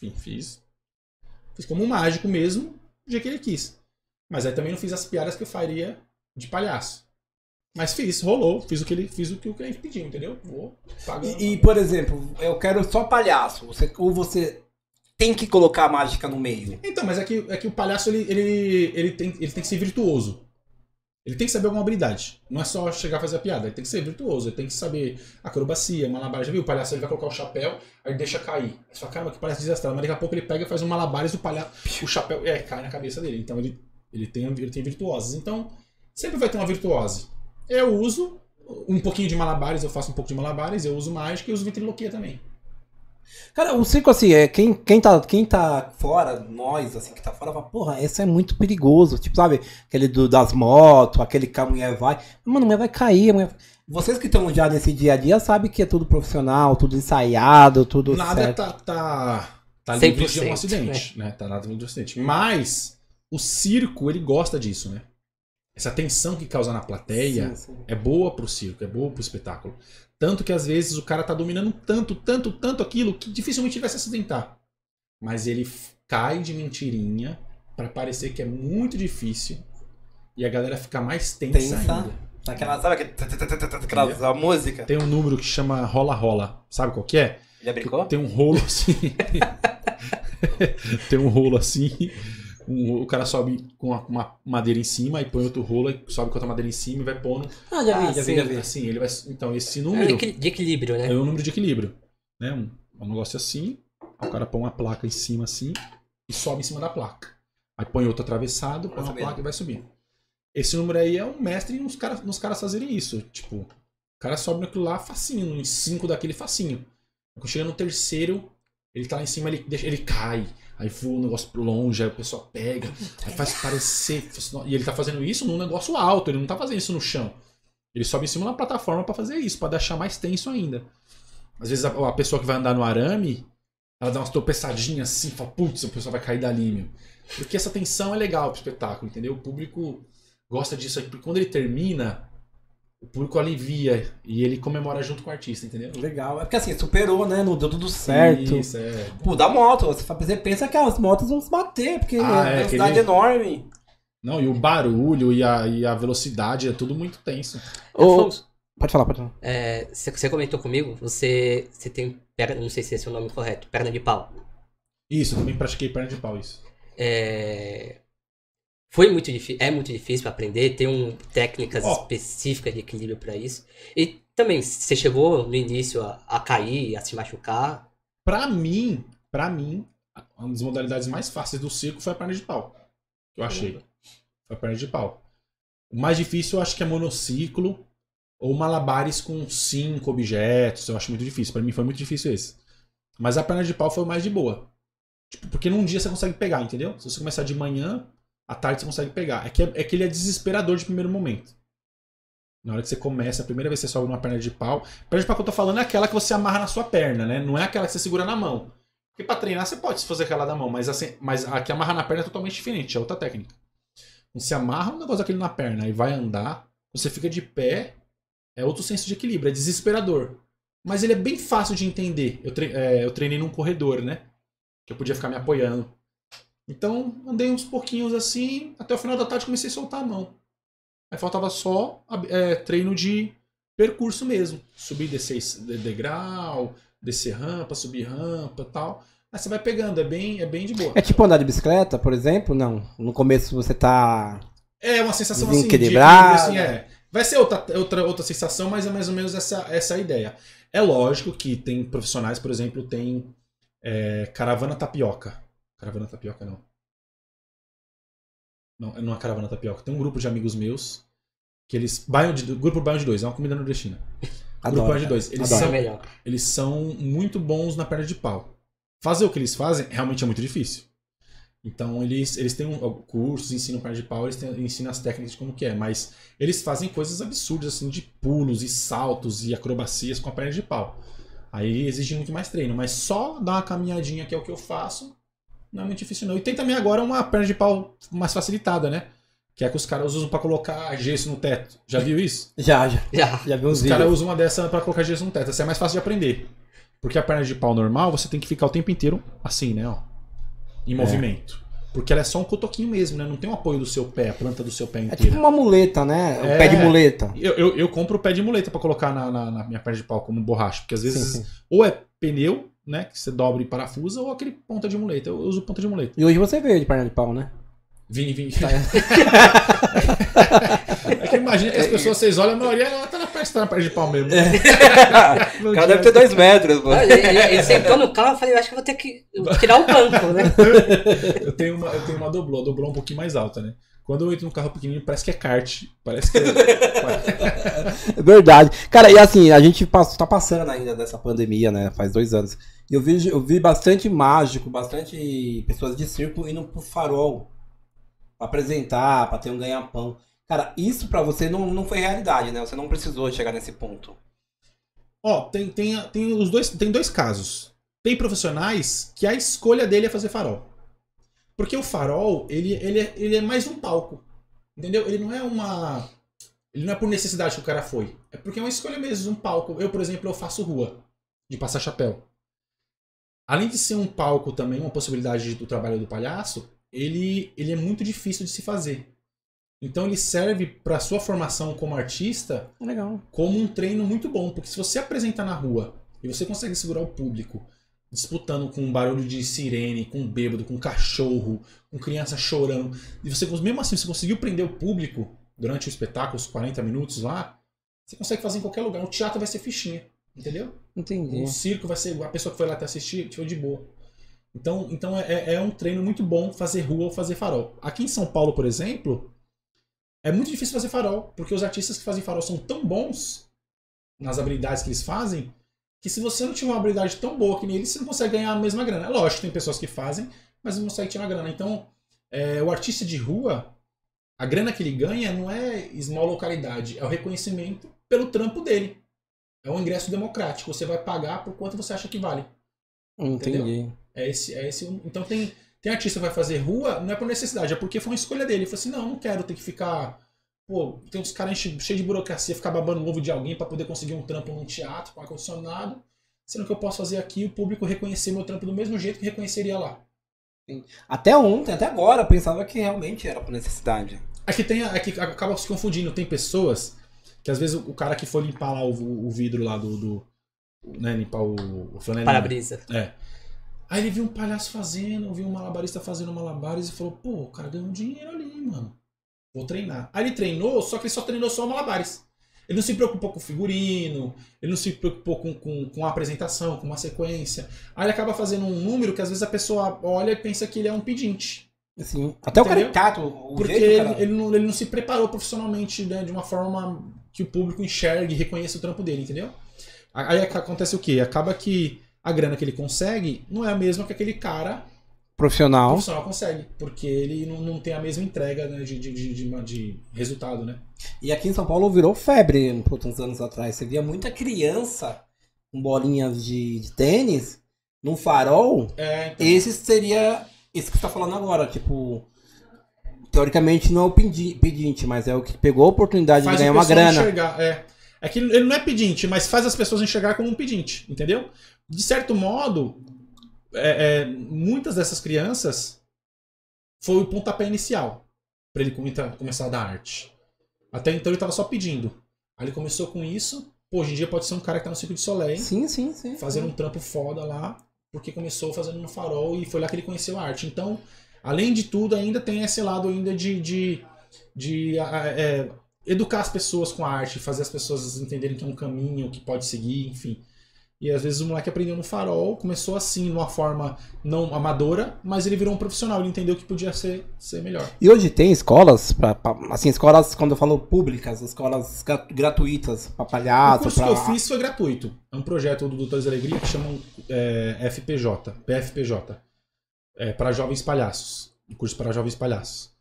enfim, fiz. Fiz como um mágico mesmo, do jeito que ele quis. Mas aí também não fiz as piadas que eu faria de palhaço. Mas fiz, rolou, fiz o que ele fiz o que o cliente pediu, entendeu? Vou pagando. E, e, por exemplo, eu quero só palhaço. Você, ou você tem que colocar a mágica no meio. Então, mas é que, é que o palhaço ele, ele, ele, tem, ele tem que ser virtuoso. Ele tem que saber alguma habilidade. Não é só chegar a fazer a piada, ele tem que ser virtuoso, ele tem que saber acrobacia, malabar. Já viu? O palhaço ele vai colocar o chapéu, aí deixa cair. Aí você fala, caramba, que palhaço desastrado. Mas daqui a pouco ele pega e faz um malabares do palhaço. O chapéu é, cai na cabeça dele. Então ele, ele, tem, ele tem virtuosas. Então, sempre vai ter uma virtuose. Eu uso um pouquinho de malabares, eu faço um pouco de malabares, eu uso mágica e uso ventriloquia também. Cara, o circo, assim, é quem, quem, tá, quem tá fora, nós, assim, que tá fora, fala, porra, esse é muito perigoso. Tipo, sabe, aquele do, das motos, aquele que a mulher vai. Mano, a mulher vai cair. A mulher... Vocês que estão já nesse dia a dia sabem que é tudo profissional, tudo ensaiado, tudo Nada certo. tá, tá, tá 100%, livre de um acidente, né? Tá nada livre de um acidente. Mas o circo, ele gosta disso, né? Essa tensão que causa na plateia Sim, sim. é boa pro circo, é boa pro espetáculo. Tanto que às vezes o cara tá dominando tanto, tanto, tanto aquilo que dificilmente vai se acidentar. Mas ele cai de mentirinha pra parecer que é muito difícil e a galera fica mais tensa, Tensa. ainda. Aquela, sabe Aquela a música. Tem um número que chama rola-rola. Sabe qual que é? Já brincou? Tem um rolo assim. Tem um rolo assim. Um- o cara sobe com uma, uma madeira em cima e põe outro rolo, e sobe com outra madeira em cima e vai pondo. Ah, já vi, Ah, já vi, já vi. Assim, ele vai. Então, esse É número equi- de equilíbrio, né? é o número de equilíbrio. Né? Um, um negócio assim. O cara põe uma placa em cima assim e sobe em cima da placa. Aí põe outro atravessado, põe Vai uma placa e vai subindo. Esse número aí é um mestre nos caras nos caras fazerem isso. Tipo, o cara sobe naquilo lá facinho, em cinco daquele facinho. Quando chega no terceiro, ele tá lá em cima, ele, deixa, ele cai. Aí voa o negócio pro longe, aí o pessoal pega, aí faz parecer. E ele tá fazendo isso num negócio alto, ele não tá fazendo isso no chão. Ele sobe em cima da plataforma pra fazer isso, pra deixar mais tenso ainda. Às vezes a, a pessoa que vai andar no arame, ela dá umas tropeçadinhas assim, fala, putz, a pessoa vai cair dali, meu. Porque essa tensão é legal pro espetáculo, entendeu? O público gosta disso aí, porque quando ele termina, o público alivia e ele comemora junto com o artista, entendeu? Legal. É porque assim, superou, né? Não deu tudo certo. Isso, é. Pô, da moto. Você pensa que as motos vão se bater, porque. Ah, é é, uma cidade aquele- enorme. Não, e o barulho e a, e a velocidade é tudo muito tenso. Ô, Afonso, Pode falar, pode falar. é, você, você comentou comigo, você, você tem perna, não sei se esse é o nome correto, perna de pau. Isso, eu também pratiquei perna de pau, isso. É, foi muito difícil, é muito difícil para aprender, tem um, técnicas Ó. específicas de equilíbrio para isso. E também, você chegou no início a, a cair, a se machucar. Pra mim, pra mim, uma das modalidades mais fáceis do circo foi a perna de pau. Eu achei. Foi a perna de pau. O mais difícil eu acho que é monociclo ou malabares com cinco objetos. Eu acho muito difícil. Pra mim foi muito difícil esse. Mas a perna de pau foi o mais de boa. Tipo, porque num dia você consegue pegar, entendeu? Se você começar de manhã, à tarde você consegue pegar. É que, é que ele é desesperador de primeiro momento. Na hora que você começa, a primeira vez que você sobe numa perna de pau. Perna de pau que eu tô falando é aquela que você amarra na sua perna, né? Não é aquela que você segura na mão. Porque pra treinar você pode fazer aquela da mão, mas, assim, mas a que amarra na perna é totalmente diferente, é outra técnica. Você amarra um negócio daquele na perna e vai andar, você fica de pé, é outro senso de equilíbrio, é desesperador. Mas ele é bem fácil de entender. Eu, tre- é, eu treinei num corredor, né? Que eu podia ficar me apoiando. Então, andei uns pouquinhos assim, até o final da tarde comecei a soltar a mão. Aí faltava só é, treino de percurso mesmo. Subir, descer es- de- degrau, descer rampa, subir rampa tal. Aí você vai pegando, é bem, é bem de boa. É tipo andar de bicicleta, por exemplo? Não. No começo você tá. É uma sensação assim, de equilíbrio, assim, é. Vai ser outra, outra, outra sensação, mas é mais ou menos essa, essa a ideia. É lógico que tem profissionais, por exemplo, tem é, caravana tapioca. Caravana tapioca não. Não, não é caravana tapioca. Tem um grupo de amigos meus que eles. Bairro de, grupo Bairro de Dois, é uma comida nordestina. Adoro, grupo Bairro de. Dois. Eles Adoro. É são, melhor. eles são muito bons na perna de pau. Fazer o que eles fazem realmente é muito difícil. Então eles, eles têm um, cursos, ensinam perna de pau, eles têm, ensinam as técnicas de como que é, mas eles fazem coisas absurdas assim de pulos e saltos e acrobacias com a perna de pau. Aí exige muito mais treino, mas só dar uma caminhadinha que é o que eu faço, não é muito difícil não. E tem também agora uma perna de pau mais facilitada, né? Que é que os caras usam pra colocar gesso no teto. Já viu isso? Já, já. Já. Já vi uns Os caras usam uma dessa pra colocar gesso no teto. Essa é mais fácil de aprender. Porque a perna de pau normal, você tem que ficar o tempo inteiro assim, né? Ó, em movimento. Porque ela é só um cotoquinho mesmo, né? Não tem o apoio do seu pé, a planta do seu pé É inteira. tipo uma muleta, né? Um É. pé de muleta. eu, eu, eu compro o pé de muleta pra colocar na, na- na minha perna de pau como borracha. Porque às vezes Sim, sim. ou é pneu, né? Que você dobra e parafusa, ou aquele ponta de muleta. Eu uso ponta de muleta. E hoje você veio de perna de pau, né? Vim, vim. é que imagina que as pessoas, vocês olham, a maioria ela tá na perna, tá na perna de pau mesmo. Não O cara deve ter dois metros, mano. Ele, sentou no carro e falei, eu acho que eu vou ter que tirar o banco, né? Eu tenho uma, eu tenho uma doblô, a doblô é um pouquinho mais alta, né? Quando eu entro num carro pequenininho, parece que é kart. Parece que é. É verdade. Cara, e assim, a gente tá passando ainda dessa pandemia, né? Faz dois anos. E eu vi, eu vi bastante mágico, bastante pessoas de circo indo pro farol. Pra apresentar, pra ter um ganha-pão. Cara, isso pra você não, não foi realidade, né? Você não precisou chegar nesse ponto. Ó, tem, tem, tem, os dois, tem dois casos. Tem profissionais que a escolha dele é fazer farol. Porque o farol, ele, ele, é, ele é mais um palco. Entendeu? Ele não é uma. Ele não é por necessidade que o cara foi. É porque é uma escolha mesmo, um palco. Eu, por exemplo, eu faço rua, de passar chapéu. Além de ser um palco também, uma possibilidade do trabalho do palhaço, ele, ele é muito difícil de se fazer. Então ele serve para sua formação como artista Legal. como um treino muito bom, porque se você apresentar na rua e você consegue segurar o público disputando com um barulho de sirene, com um bêbado, com um cachorro, com criança chorando, e você mesmo assim você conseguiu prender o público durante o espetáculo, os 40 minutos lá, você consegue fazer em qualquer lugar. O teatro vai ser fichinha, entendeu? Entendi. O circo vai ser a pessoa que foi lá te assistir, foi de boa. Então, então é, é um treino muito bom fazer rua ou fazer farol. Aqui em São Paulo, por exemplo, é muito difícil fazer farol, porque os artistas que fazem farol são tão bons nas habilidades que eles fazem, que se você não tiver uma habilidade tão boa que nem eles, você não consegue ganhar a mesma grana. É lógico, tem pessoas que fazem, mas não consegue tirar a grana. Então, é, o artista de rua, a grana que ele ganha não é small localidade, é o reconhecimento pelo trampo dele. É um ingresso democrático. Você vai pagar por quanto você acha que vale. Entendi. É esse, é esse. Então tem, tem artista que vai fazer rua, não é por necessidade, é porque foi uma escolha dele. Ele falou assim: não, não quero ter que ficar. Pô, tem uns caras enche- cheios de burocracia, ficar babando o ovo de alguém pra poder conseguir um trampo num teatro com ar-condicionado. Sendo que eu posso fazer aqui e o público reconhecer meu trampo do mesmo jeito que reconheceria lá. Até ontem, até agora, eu pensava que realmente era por necessidade. Aqui tem. Aqui acaba se confundindo. Tem pessoas que às vezes o, cara que for limpar lá o, o vidro lá do. do né, limpar o, o. Para-brisa. É. Aí ele viu um palhaço fazendo, viu um malabarista fazendo malabares e falou: pô, o cara ganhou um dinheiro ali, mano. Vou treinar. Aí ele treinou, só que ele só treinou só malabares. Ele não se preocupou com o figurino, ele não se preocupou com, com, com a apresentação, com uma sequência. Aí ele acaba fazendo um número que às vezes a pessoa olha e pensa que ele é um pedinte. Assim, até o Entendeu? caricato, o Porque jeito, ele, ele não, ele não se preparou profissionalmente né, de uma forma que o público enxergue e reconheça o trampo dele, entendeu? Aí ac- acontece o quê? Acaba que a grana que ele consegue não é a mesma que aquele cara profissional. profissional consegue. Porque ele não, não tem a mesma entrega né, de, de, de, de- de resultado, né? E aqui em São Paulo virou febre putz, uns anos atrás. Você via muita criança com bolinhas de, de tênis num farol. É, então, Esse seria esse que você tá falando agora, tipo. Teoricamente não é o pedi- pedinte, mas é o que pegou a oportunidade faz de ganhar o uma grana. enxergar. É. é que ele não é pedinte, mas faz as pessoas enxergar como um pedinte, entendeu? De certo modo, é, é, muitas dessas crianças foi o pontapé inicial para ele come- começar a dar arte. Até então ele tava só pedindo. Aí ele começou com isso. Pô, hoje em dia pode ser um cara que tá no Circo de Soleil, Sim, sim, sim. fazendo um trampo foda lá, porque começou fazendo no farol e foi lá que ele conheceu a arte. Então, além de tudo, ainda tem esse lado ainda de, de, de é, educar as pessoas com a arte, fazer as pessoas entenderem que é um caminho que pode seguir, enfim. E às vezes o moleque aprendeu no farol, começou assim, de uma forma não amadora, mas ele virou um profissional, ele entendeu que podia ser, ser melhor. E hoje tem escolas, pra, pra- assim, escolas, quando eu falo públicas, escolas gra- gratuitas pra o palhaço, curso pra... que eu fiz foi gratuito. É um projeto do Doutores da Alegria que chamam é, FPJ, PFPJ. É, para jovens palhaços. Um curso para jovens palhaços.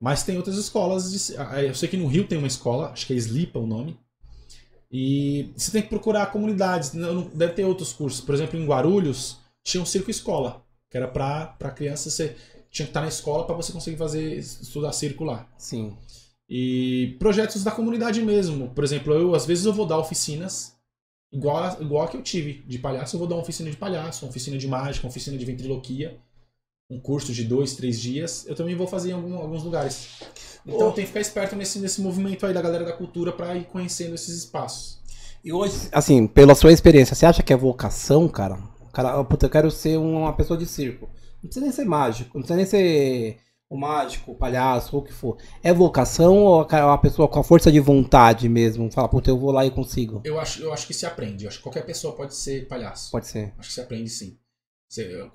Mas tem outras escolas. de- ah, eu sei que no Rio tem uma escola, acho que é Slipa o nome. E você tem que procurar comunidades. não- Deve ter outros cursos. Por exemplo, em Guarulhos tinha um circo escola, que era para crianças. Você tinha que estar na escola para você conseguir fazer estudar circo lá. Sim. E projetos da comunidade mesmo. Por exemplo, eu às vezes eu vou dar oficinas igual a, igual a que eu tive de palhaço. Eu vou dar uma oficina de palhaço, uma oficina de mágica, uma oficina de ventriloquia, um curso de dois, três dias. Eu também vou fazer em algum- alguns lugares. Então Oh. tem que ficar esperto nesse, nesse movimento aí da galera da cultura para ir conhecendo esses espaços. E hoje, assim, pela sua experiência, você acha que é vocação, cara? Cara, puta, eu quero ser uma pessoa de circo. Não precisa nem ser mágico, não precisa nem ser o mágico, o palhaço, ou o que for. É vocação ou é uma pessoa com a força de vontade mesmo? Fala, puta, eu vou lá e consigo. Eu acho, eu acho que se aprende. Eu acho que qualquer pessoa pode ser palhaço. Pode ser. Acho que se aprende sim.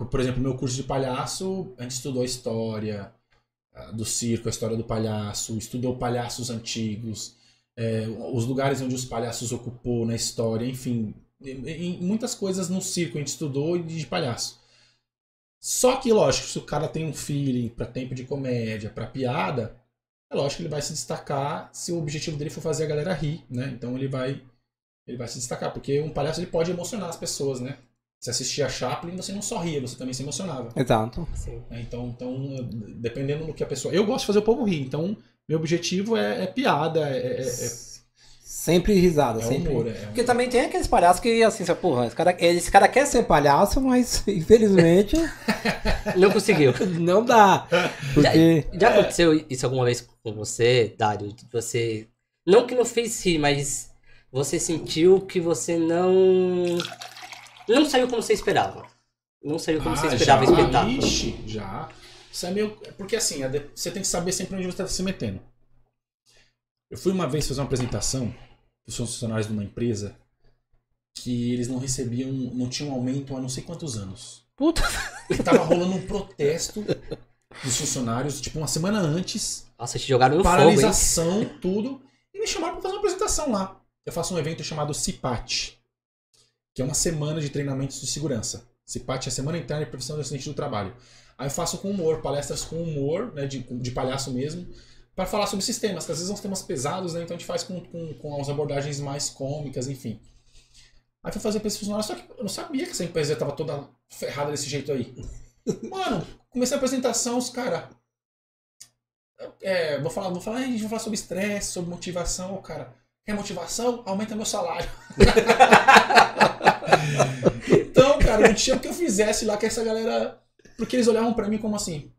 Por exemplo, meu curso de palhaço, a gente estudou a história ah, do circo, a história do palhaço, estudou palhaços antigos, é, os lugares onde os palhaços ocupou na história, enfim. Em, em muitas coisas no circo a gente estudou de palhaço. Só que, lógico, se o cara tem um feeling pra tempo de comédia, pra piada, é lógico que ele vai se destacar se o objetivo dele for fazer a galera rir, né? Então ele vai ele vai se destacar, porque um palhaço ele pode emocionar as pessoas, né? Você assistia a Chaplin, você não só ria, você também se emocionava. Exato. Assim. né? Então, então, dependendo do que a pessoa. Eu gosto de fazer o povo rir, então meu objetivo é, é piada, é, é, é- Sempre risada, é sempre. humor. É, Porque também tem aqueles palhaços que, assim, você, porra, esse cara, esse cara quer ser palhaço, mas infelizmente Não conseguiu. não dá. Porque. Já aconteceu isso alguma vez com você, Dário? Você. Não que não fez rir, mas você sentiu que você não. Não saiu como você esperava. Não saiu como você Ah, esperava o já, espetáculo. Ixi, já. Isso é meio. Porque assim, de- você tem que saber sempre onde você está se metendo. Eu fui uma vez fazer uma apresentação para os funcionários de uma empresa que eles não recebiam, não tinham aumento há não sei quantos anos. Puta. E tava rolando um protesto dos funcionários, tipo, uma semana antes, Nossa, te jogaram no fogo, hein? paralisação, tudo. E me chamaram para fazer uma apresentação lá. Eu faço um evento chamado CIPAT, que é uma semana de treinamentos de segurança. CIPAT é a Semana Interna de Profissão do Acidente do Trabalho. Aí eu faço com humor, palestras com humor, né, de, de palhaço mesmo, para falar sobre sistemas, que às vezes são temas pesados, né, então a gente faz com, com, com as abordagens mais cômicas, enfim. Aí fui fazer esses funcionários, só que eu não sabia que essa empresa estava toda ferrada desse jeito aí. Mano, comecei a apresentação, os caras. É, vou falar, vou falar, "Ai, a gente vai falar sobre estresse, sobre motivação, Ô, cara. Quer motivação? Aumenta meu salário. então, cara, não tinha o que eu fizesse lá que essa galera. Porque eles olhavam pra mim como assim,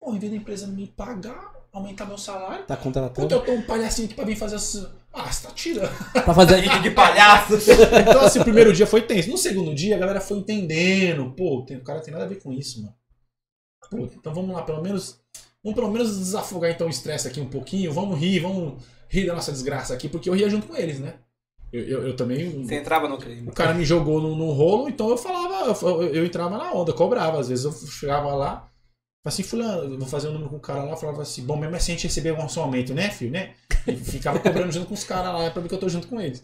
pô, em vez da empresa me pagar, aumentar meu salário. Tá Puta, contratando. eu tô um palhacinho aqui pra vir fazer assim. Ah, você tá tirando. Pra fazer a gente de palhaço. Então, assim, o primeiro dia foi tenso. No segundo dia, a galera foi entendendo. Pô, tem- o cara tem nada a ver com isso, mano. Pô, então vamos lá, pelo menos. Vamos pelo menos desafogar então o estresse aqui um pouquinho. Vamos rir, vamos rir da nossa desgraça aqui, porque eu ria junto com eles, né? Eu, eu, eu também. Você entrava no crime. O cara me jogou no, no rolo, então eu falava, eu, eu entrava na onda, cobrava. Às vezes eu chegava lá, assim, fulano, eu vou fazer um número com o cara lá, eu falava assim, bom, mesmo assim a gente recebeu um aumento, né, filho, né? E ficava cobrando junto com os caras lá, é pra ver que eu tô junto com eles.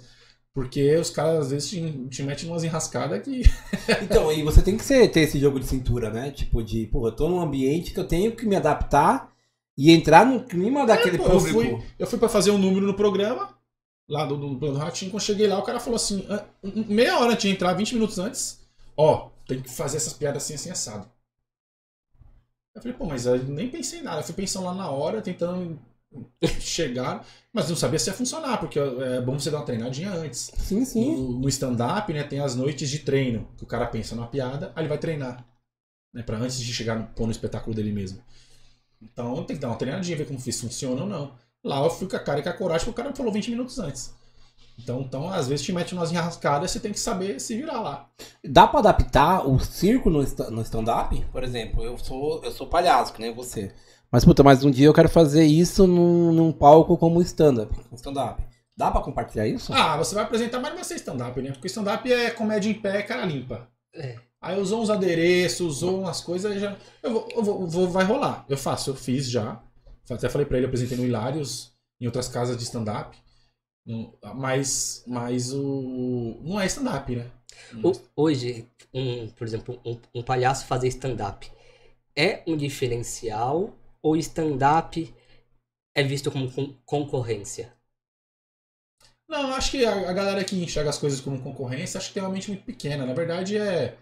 Porque os caras às vezes te, te metem umas enrascadas que. Então, e você tem que ser, ter esse jogo de cintura, né? Tipo, de, pô, eu tô num ambiente que eu tenho que me adaptar e entrar no clima daquele Pô, eu público. fui, eu fui pra fazer um número no programa, lá do, do Plano Ratinho, quando eu cheguei lá, o cara falou assim, ah, meia hora antes de entrar, 20 minutos antes, ó, tem que fazer essas piadas assim, assim, assado. Eu falei, pô, mas eu nem pensei em nada, eu fui pensando lá na hora, tentando chegar, mas não sabia se ia funcionar, porque é bom você dar uma treinadinha antes. Sim, sim. No, no stand-up, né, tem as noites de treino, que o cara pensa numa piada, aí ele vai treinar. Né, pra antes de chegar no, pôr no espetáculo dele mesmo. Então tem que dar uma treinadinha, ver como isso funciona ou não. Lá eu fui com a cara e com a coragem, porque o cara me falou 20 minutos antes. Então, então às vezes te mete umas enrascadas e você tem que saber se virar lá. Dá pra adaptar o circo no, no stand-up? Por exemplo, eu sou, eu sou palhaço, que nem você. Mas, puta, mas um dia eu quero fazer isso num, num palco como stand-up. Stand-up. Dá pra compartilhar isso? Ah, você vai apresentar, mas não vai ser stand-up, né? Porque stand-up é comédia em pé, cara limpa. É. Aí usou uns adereços, usou umas coisas, já. Eu vou, eu vou- vou- vai rolar. Eu faço, eu fiz já. Até falei pra ele, apresentei no Hilários, em outras casas de stand-up. Mas, mas o. Não é stand-up, né? O- Hoje, um, por exemplo, um, um palhaço fazer stand-up é um diferencial ou stand-up é visto como con- concorrência? Não, acho que a, a galera que enxerga as coisas como concorrência, acho que tem uma mente muito pequena. Na verdade, é.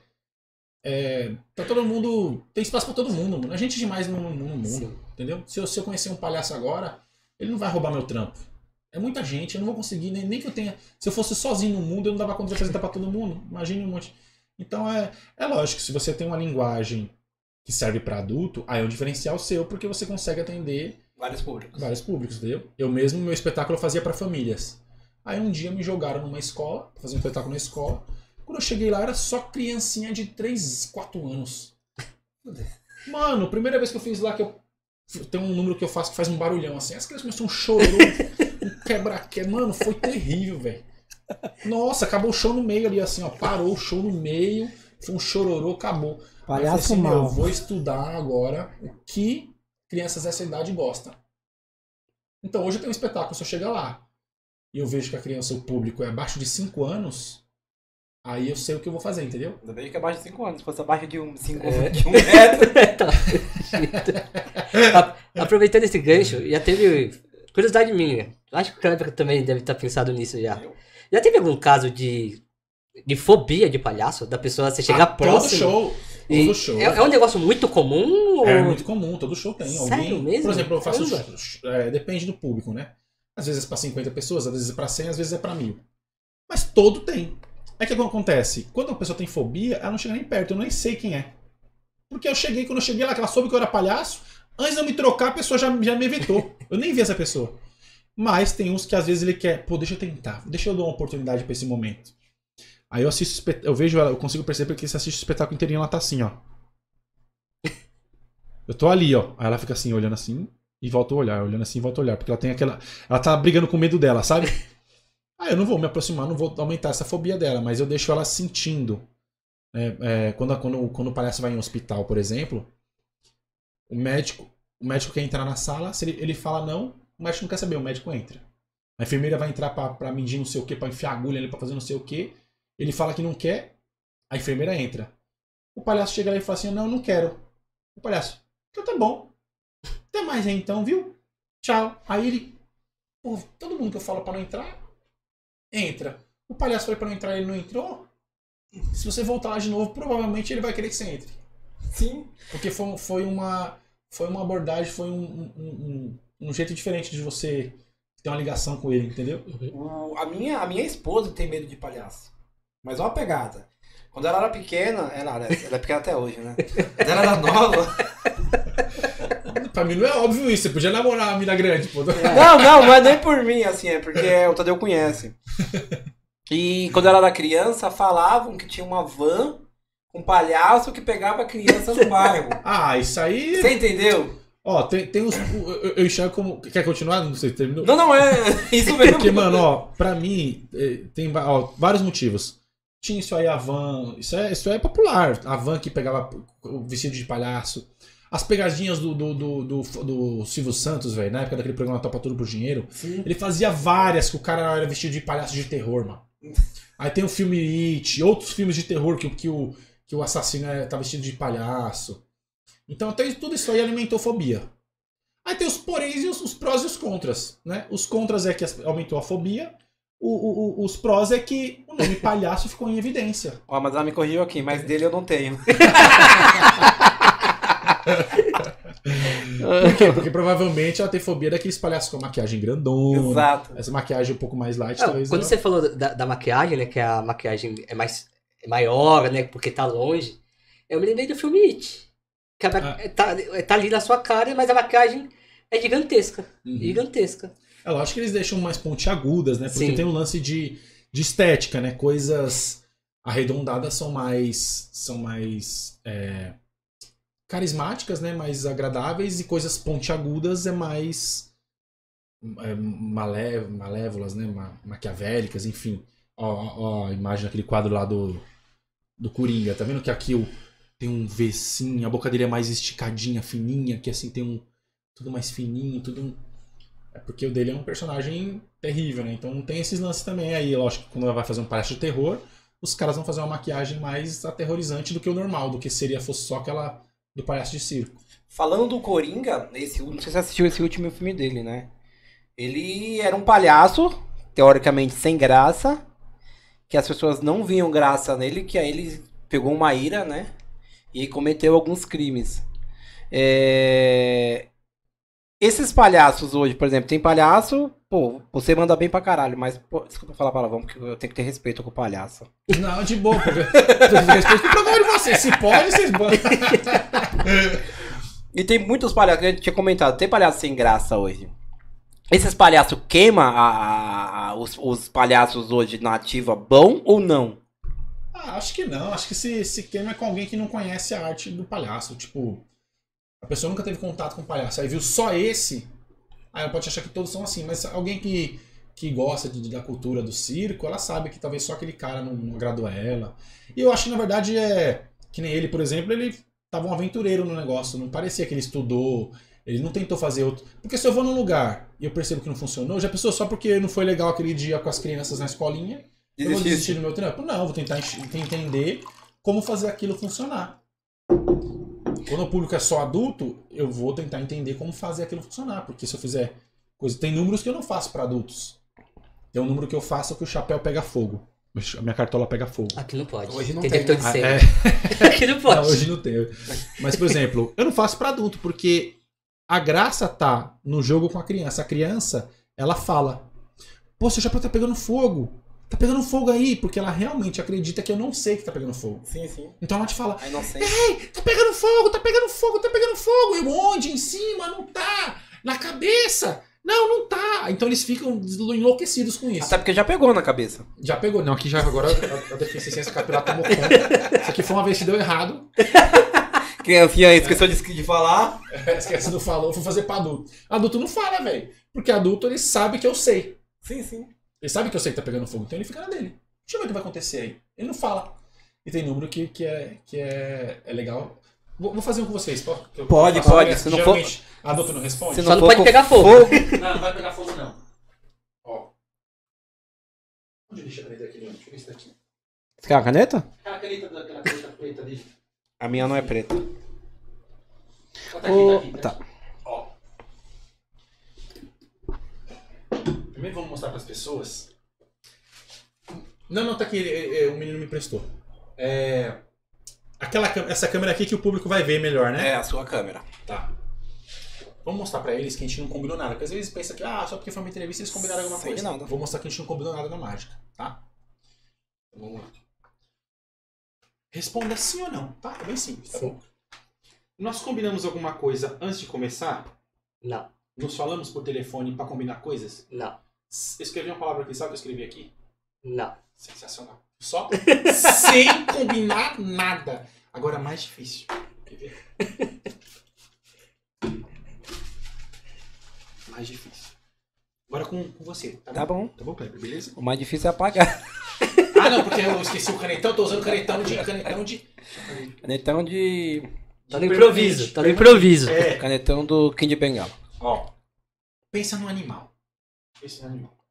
É tá todo mundo. Tem espaço pra todo mundo. A gente demais no, no- no mundo. Sim. Entendeu? Se eu, se eu conhecer um palhaço agora, ele não vai roubar meu trampo. É muita gente, eu não vou conseguir, nem, nem que eu tenha. Se eu fosse sozinho no mundo, eu não dava conta de apresentar pra todo mundo. Imagine um monte. Então é, é lógico, se você tem uma linguagem que serve pra adulto, aí é um diferencial seu, porque você consegue atender Vários públicos. vários públicos, entendeu? Eu mesmo, meu espetáculo eu fazia pra famílias. Aí um dia me jogaram numa escola, fazer um espetáculo na escola. Quando eu cheguei lá, era só criancinha de 3, 4 anos. Mano, primeira vez que eu fiz lá, que eu. Tem um número que eu faço que faz um barulhão assim. As crianças começam um chororô, um quebra-quebra. Mano, foi terrível, velho. Nossa, acabou o show no meio ali, assim, ó. Parou o show no meio, foi um chororô, acabou. Palhaço assim, mal. eu vou estudar agora o que crianças dessa idade gostam. Então hoje eu tenho um espetáculo, se eu chegar lá e eu vejo que a criança, o público é abaixo de 5 anos, aí eu sei o que eu vou fazer, entendeu? Ainda bem que é abaixo de 5 anos. Se fosse abaixo de um, cinco, É. de um metro. A- Aproveitando esse gancho, já teve curiosidade minha. Acho que o Kleber também deve estar pensado nisso já. Eu? Já teve algum caso de, de fobia de palhaço? Da pessoa você chegar Ah, próximo? Todo show. e- Todo show. É, é um negócio muito comum? Ou... É muito comum, todo show tem. Sério Alguém, mesmo? Por exemplo, eu faço. É, depende do público, né? Às vezes é pra 50 pessoas, às vezes é pra 100, às vezes é pra mil. Mas todo tem. É que acontece? Quando a pessoa tem fobia, ela não chega nem perto, eu nem sei quem é. Porque eu cheguei, quando eu cheguei lá, que ela soube que eu era palhaço, antes de eu me trocar, a pessoa já, já me evitou. Eu nem vi essa pessoa. Mas tem uns que às vezes ele quer, pô, deixa eu tentar, deixa eu dar uma oportunidade pra esse momento. Aí eu assisto, eu vejo eu consigo perceber que você assiste o espetáculo inteirinho, ela tá assim, ó. Eu tô ali, ó. Aí ela fica assim, olhando assim, e volta a olhar, olhando assim volta a olhar. Porque ela tem aquela. Ela tá brigando com medo dela, sabe? Ah, eu não vou me aproximar, não vou aumentar essa fobia dela, mas eu deixo ela sentindo. É, é, quando, quando, quando o palhaço vai em um hospital, por exemplo, o médico, o médico quer entrar na sala, se ele, ele fala não, o médico não quer saber, o médico entra. A enfermeira vai entrar pra medir não sei o que, pra enfiar agulha ali, pra fazer não sei o que. Ele fala que não quer, a enfermeira entra. O palhaço chega lá e fala assim: Não, não quero. O palhaço, então tá bom. Até mais aí então, viu? Tchau. Aí ele. Pô, todo mundo que eu falo pra não entrar, entra. O palhaço foi pra não entrar, ele não entrou. Se você voltar lá de novo, provavelmente ele vai querer que você entre. Sim. Porque foi, foi uma. Foi uma abordagem, foi um, um, um, um jeito diferente de você ter uma ligação com ele, entendeu? O- a, minha, a minha esposa tem medo de palhaço. Mas olha a pegada. Quando ela era pequena, ela, ela é pequena até hoje, né? Quando ela era nova, pra mim não é óbvio isso. Você podia namorar uma mina grande, pô. Não, não, não é nem por mim, assim, é porque o Tadeu conhece. E quando eu era criança, falavam que tinha uma van com um palhaço que pegava a criança no bairro. Ah, isso aí. Você entendeu? Ó, tem, tem os. Eu, eu enxergo como. Quer continuar? Não sei, terminou? Não, não, é isso mesmo. Porque, mano, ó, pra mim, eh, tem ó, vários motivos. Tinha isso aí, a van. Isso é, isso é popular. A van que pegava o vestido de palhaço. As pegadinhas do, do, do, do, do Silvio Santos, velho, na época daquele programa Topa Tudo por Dinheiro. Sim. Ele fazia várias que o cara era vestido de palhaço de terror, mano. Aí tem o filme It, outros filmes de terror que, o- que, o, que o assassino é, tá vestido de palhaço. Então até tudo isso aí alimentou fobia. Aí tem os poréns e os, os prós e os contras, né? Os contras é que aumentou a fobia, o- o- o- os prós é que o nome palhaço ficou em evidência. Ó, mas ela me corrigiu aqui, mas dele eu não tenho. Por quê? Porque provavelmente ela tem fobia daqueles palhaços com a maquiagem grandona. Exato. Essa maquiagem um pouco mais light, Não, talvez. quando ela- você falou da, da maquiagem, né? Que a maquiagem é mais é maior, né? Porque tá longe. Eu me lembrei do filme It. Que a Ah. tá, tá ali na sua cara, mas a maquiagem é gigantesca. Uhum. Gigantesca. É lógico que eles deixam mais pontiagudas, né? Porque Sim. tem um lance de, de estética, né? Coisas arredondadas são mais. são mais. é, carismáticas, né? Mais agradáveis, e coisas pontiagudas é mais. é, malé- malévolas, né? Ma- maquiavélicas, enfim. Ó, ó, a imagem daquele quadro lá do. do Coringa. Tá vendo que aqui o, tem um V assim, a boca dele é mais esticadinha, fininha, que assim tem um. tudo mais fininho, tudo. é porque o dele é um personagem terrível, né? Então tem esses lances também. Aí, lógico, que quando ela vai fazer um palhaço de terror, os caras vão fazer uma maquiagem mais aterrorizante do que o normal, do que seria fosse só aquela do palhaço de circo. Falando do Coringa, esse, não sei se você assistiu esse último filme dele, né? Ele era um palhaço, teoricamente sem graça, que as pessoas não viam graça nele, que aí ele pegou uma ira, né? E cometeu alguns crimes. É, Esses palhaços hoje, por exemplo, tem palhaço, pô, você manda bem pra caralho, mas, pô, desculpa falar palavrão, porque eu tenho que ter respeito com o palhaço. Não, de boa, porque respeito o programa de vocês. Se pode, vocês podem. E tem muitos palhaços, que a gente tinha comentado, tem palhaço sem graça hoje. Esses palhaços queima a- a- os, os palhaços hoje na ativa bom ou não? Ah, acho que não. Acho que se, se queima é com alguém que não conhece a arte do palhaço. Tipo, a pessoa nunca teve contato com o palhaço. Aí viu só esse. Aí ela pode achar que todos são assim. Mas alguém que, que gosta de- da cultura do circo, ela sabe que talvez só aquele cara não, não agradou a ela. E eu acho que na verdade é. Que nem ele, por exemplo, ele tava um aventureiro no negócio. Não parecia que ele estudou. Ele não tentou fazer outro. Porque se eu vou num lugar e eu percebo que não funcionou, já pensou só porque não foi legal aquele dia com as crianças na escolinha, eu vou desistir do meu trampo? Não, vou tentar entender como fazer aquilo funcionar. Quando o público é só adulto, eu vou tentar entender como fazer aquilo funcionar. Porque se eu fizer coisa. Tem números que eu não faço para adultos. Tem um número que eu faço que o chapéu pega fogo. A minha cartola pega fogo. Aqui não pode. Hoje não tem tem, de né? cena. É, Aqui não pode. não, hoje não tem. Mas, por exemplo, eu não faço para adulto, porque a graça tá no jogo com a criança. A criança, ela fala: Pô, seu chapéu tá pegando fogo. Tá pegando fogo aí, porque ela realmente acredita que eu não sei que tá pegando fogo. Sim, sim. Então ela te fala: sei. Tá pegando fogo, tá pegando fogo, tá pegando fogo. E onde? Em cima? Não tá. Na cabeça? Não, não tá. Então eles ficam enlouquecidos com isso. Até porque já pegou na cabeça. Já pegou. Não, aqui já agora a, a deficiência capilar tomou conta. Isso aqui foi uma vez que deu errado. Criancinha esqueceu de, de falar. Esquece, não falou, fui fazer pra adulto. Adulto não fala, velho. Porque adulto ele sabe que eu sei. Sim, sim. Ele sabe que eu sei que tá pegando fogo, então ele fica na dele. Deixa eu ver o que vai acontecer aí. Ele não fala. E tem número que, que, é, que é, é legal. Vou, vou fazer um com vocês. Pode, eu Pode, pode, se não for- Geralmente, Adulto não responde? Se Só não for pode pegar fogo. Não, não vai pegar fogo, não. Ó. Onde deixa a caneta aqui, Leandro? Deixa eu ver isso daqui. Você quer uma caneta? Aquela caneta, aquela caneta preta ali. A minha não é preta. Tá Ô, tá. Ó. Primeiro vamos mostrar para as pessoas. Não, não, tá aqui. é, é, o menino me prestou. É. Aquela, essa câmera aqui que o público vai ver melhor, né? É, a sua câmera. Tá. Vamos mostrar pra eles que a gente não combinou nada. Porque às vezes pensa que, ah, só porque foi uma entrevista eles combinaram alguma Sei coisa. nada. Vou mostrar que a gente não combinou nada na mágica, tá? Então, vamos lá. Responda sim ou não, tá? É bem simples, tá Sim. bom? Nós combinamos alguma coisa antes de começar? Não, Nos falamos por telefone pra combinar coisas? não, escrevi uma palavra aqui, sabe o que eu escrevi aqui? não. Sensacional. Só sem combinar nada. Agora mais difícil. Quer ver? Mais difícil. Agora com, com você, tá, Tá bom. Tá bom, Kleber? Beleza? O mais difícil é apagar. Ah, não, porque eu esqueci o canetão, tô usando canetão de. Canetão de. Canetão de. Tá no improviso, tá no improviso. É. Canetão do King de Bengala. Ó. Pensa no animal.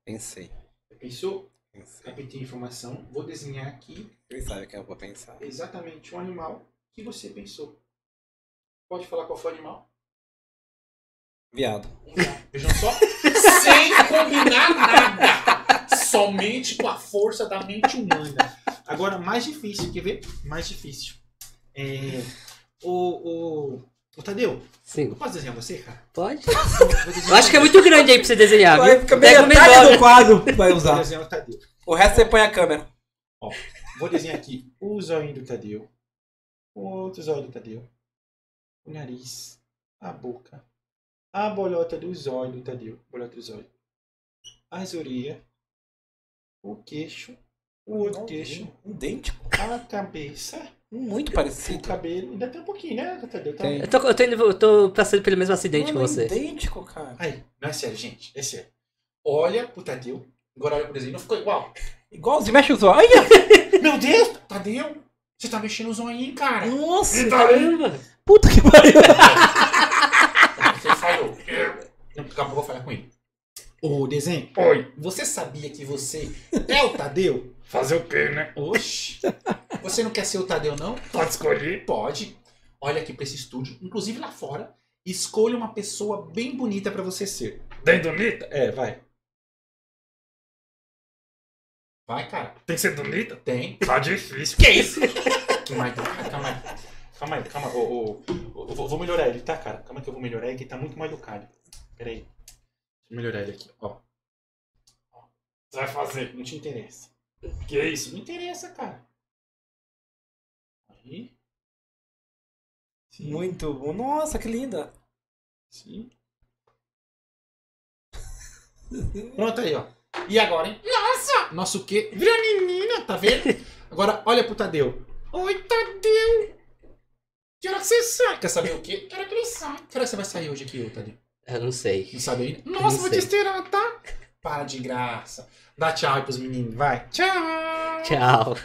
Pensei. Pensou? Pensei. Captei a informação. Vou desenhar aqui Quem sabe que eu vou pensar? exatamente o animal que você pensou. Pode falar qual foi o animal? Viado. Um viado. Vejam só. Sem combinar nada. Somente com a força da mente humana. Agora, mais difícil. Quer ver? Mais difícil. É. O. O. O Tadeu, Sim, eu posso desenhar você, cara? pode? Eu acho que é muito grande aí pra você desenhar, Vai viu? ficar Pega o metade menor. do quadro que vai Vou usar. desenhar o Tadeu. O resto você põe a câmera. Vou desenhar aqui o zóio do Tadeu, o outro zóio do Tadeu, o nariz, a boca, a bolota do zóio do Tadeu, bolota do zóio, as orelhas, o queixo, o outro queixo, Idêntico. a cabeça, Muito o parecido. cabelo. Ainda tem um pouquinho, né? Tá... Eu tô, eu, tô indo, eu tô passando pelo mesmo acidente Mano, que você. idêntico, cara. Aí, não é sério, gente, é sério. Olha pro Tadeu, agora olha pro desenho, não ficou igual. Igualzinho, mexe os olhos. Meu Deus, Tadeu, você tá mexendo o zoinho, cara. Nossa, Caramba! puta que pariu. Você falhou. Não, Daqui a pouco eu vou falar com ele. Ô, desenho. Oi. Você sabia que você é o Tadeu? Fazer o quê, né? Oxi. Você não quer ser o Tadeu, não? Pode escolher. Pode. Olha aqui pra esse estúdio. Inclusive lá fora. Escolha uma pessoa bem bonita pra você ser. Bem bonita? É, vai. Vai, cara. Tem que ser bonita? Tem. Tá difícil. Que isso? que mais? Calma aí. Calma aí, calma. Ô, ô, ô, vou, vou melhorar ele, tá, cara? Calma que eu vou melhorar ele, que ele tá muito mal educado. Pera aí. Deixa eu melhorar ele aqui, ó. Ó. Você vai fazer, não te interessa. Que isso? Não interessa, cara. Aí. Sim, Muito bom. Nossa, que linda. sim. Pronto aí, ó. E agora, hein? Nossa! Nosso quê? Vira menina, tá vendo? Agora, olha pro Tadeu. Oi, Tadeu! Que hora que você sai? Quer saber o quê? Quero que ele saia. Que hora você vai sair hoje aqui, ô Tadeu? Eu não sei. Não sabe ainda? Não Nossa, vou te sei. esperar, tá? Para de graça. Dá tchau aí pros meninos, vai. Tchau! Tchau.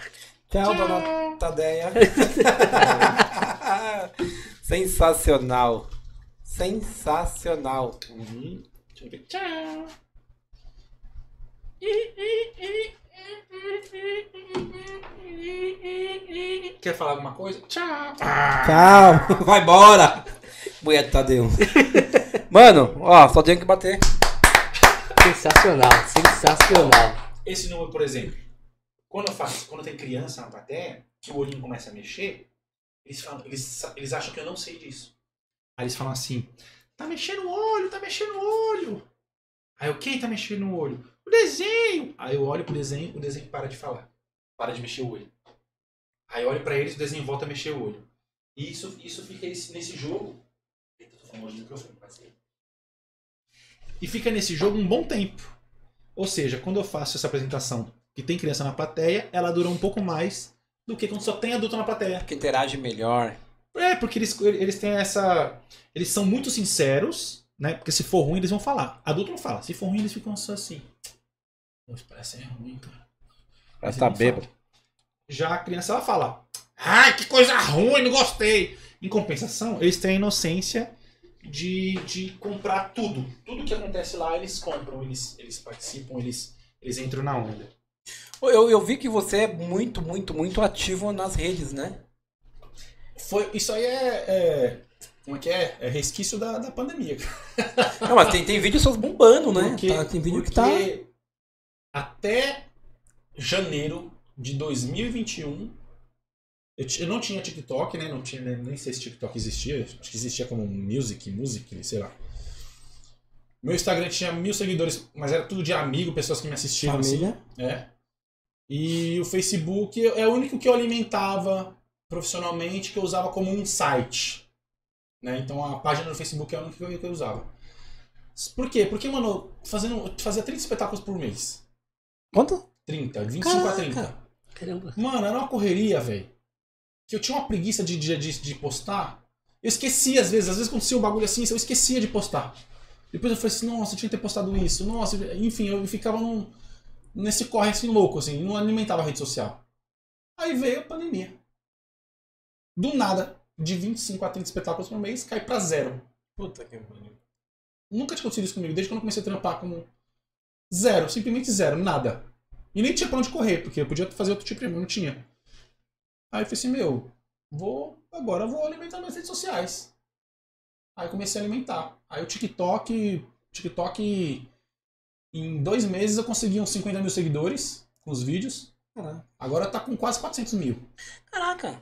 Tchau, dona Tadeia. Sensacional. Sensacional. Uhum. Deixa eu ver. Tchau! Quer falar alguma coisa? Tchau! Tchau. Vai embora. Mulher do Tadeu. Mano, ó, só tenho que bater. Sensacional, sensacional. Esse número, por exemplo, quando eu faço, quando tem criança na plateia, que o olhinho começa a mexer, eles, falam, eles, eles acham que eu não sei disso. Aí eles falam assim, tá mexendo o olho, tá mexendo o olho. Aí eu, quem tá mexendo o olho? O desenho! Aí eu olho pro desenho, o desenho para de falar. Para de mexer o olho. Aí eu olho pra eles, o desenho volta a mexer o olho. E isso, isso fica esse- nesse jogo. Eita, tô falando longe do microfone, parceiro. E fica nesse jogo um bom tempo. Ou seja, quando eu faço essa apresentação que tem criança na plateia, ela dura um pouco mais do que quando só tem adulto na plateia. Que interage melhor. É, porque eles, eles têm essa. Eles são muito sinceros, né? Porque se for ruim, eles vão falar. Adulto não fala. Se for ruim, eles ficam só assim. Poxa, parece ser ruim, cara. Mas tá bêbado. fala. Já a criança ela fala. Ai, que coisa ruim, não gostei. Em compensação, eles têm a inocência de, de comprar tudo. Tudo que acontece lá, eles compram, eles, eles participam, eles, eles entram na onda. Eu, eu vi que você é muito, muito, muito ativo nas redes, né? Foi, isso aí é, é. Como é que é? É resquício da, da pandemia. Não, mas tem, tem vídeo seus bombando, né? Porque- Tá, tem vídeo que tá. Até janeiro de 2021, eu, eu não tinha TikTok, né? Não tinha, nem nem sei se TikTok existia. Acho que existia como Music, Music, sei lá. Meu Instagram tinha mil seguidores, mas era tudo de amigo, pessoas que me assistiam. assim. Família. É. E o Facebook é o único que eu alimentava profissionalmente, que eu usava como um site. Né? Então a página no Facebook é a única que eu, que eu usava. Por quê? Porque, mano, fazendo, eu fazia 30 espetáculos por mês. Quanto? 30, de 25 a Caraca. 30. Caramba. Mano, era uma correria, velho. Que eu tinha uma preguiça de, de, de, de postar. Eu esquecia às vezes, às vezes acontecia um bagulho assim, eu esquecia de postar. Depois eu falei assim, nossa, eu tinha que ter postado isso. Nossa, enfim, eu ficava num, nesse corre assim louco, assim, não alimentava a rede social. Aí veio a pandemia. Do nada, de 25 a 30 espetáculos por mês, cai pra zero. Puta que pariu. Nunca tinha acontecido isso comigo, desde quando eu comecei a trampar como zero, simplesmente zero, nada. E nem tinha pra onde correr, porque eu podia fazer outro tipo de. Não tinha. Aí eu falei assim, meu, vou. Agora eu vou alimentar minhas redes sociais. Aí eu comecei a alimentar. Aí o TikTok. TikTok. Em dois meses eu consegui uns 50 mil seguidores com os vídeos. Caraca. Agora tá com quase 400 mil. Caraca.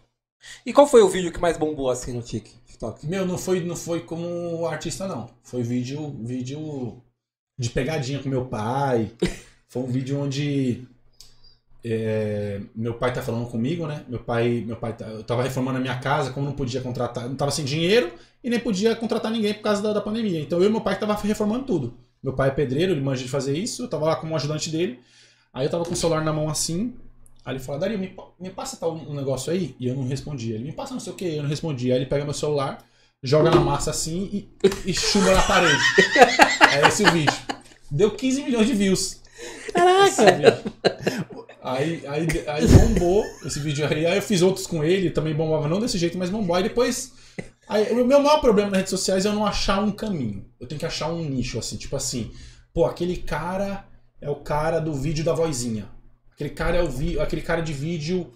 E qual foi o vídeo que mais bombou assim no Tik- TikTok? Meu, não foi, não foi como artista, não. Foi vídeo, vídeo de pegadinha com meu pai. Foi um vídeo onde é, meu pai tá falando comigo, né? Meu pai, meu pai tá- eu tava reformando a minha casa, como não podia contratar, não tava sem dinheiro e nem podia contratar ninguém por causa da, da pandemia. Então eu e meu pai tava reformando tudo. Meu pai é pedreiro, ele manja de fazer isso, eu tava lá como ajudante dele. Aí eu tava com o celular na mão assim. Aí ele falou, Dario, me, me passa tal um negócio aí? E eu não respondia. Ele me passa não sei o que, eu não respondia. Aí ele pega meu celular, joga na massa assim e, e na parede. É esse o vídeo. Deu 15 milhões de views. Vídeo. Aí, aí, aí bombou esse vídeo aí. Aí eu fiz outros com ele, também bombava, não desse jeito, mas bombou. Aí depois. Aí, o meu maior problema nas redes sociais é eu não achar um caminho. Eu tenho que achar um nicho, assim, tipo assim, pô, aquele cara é o cara do vídeo da vozinha. Aquele cara é o vi, aquele cara de vídeo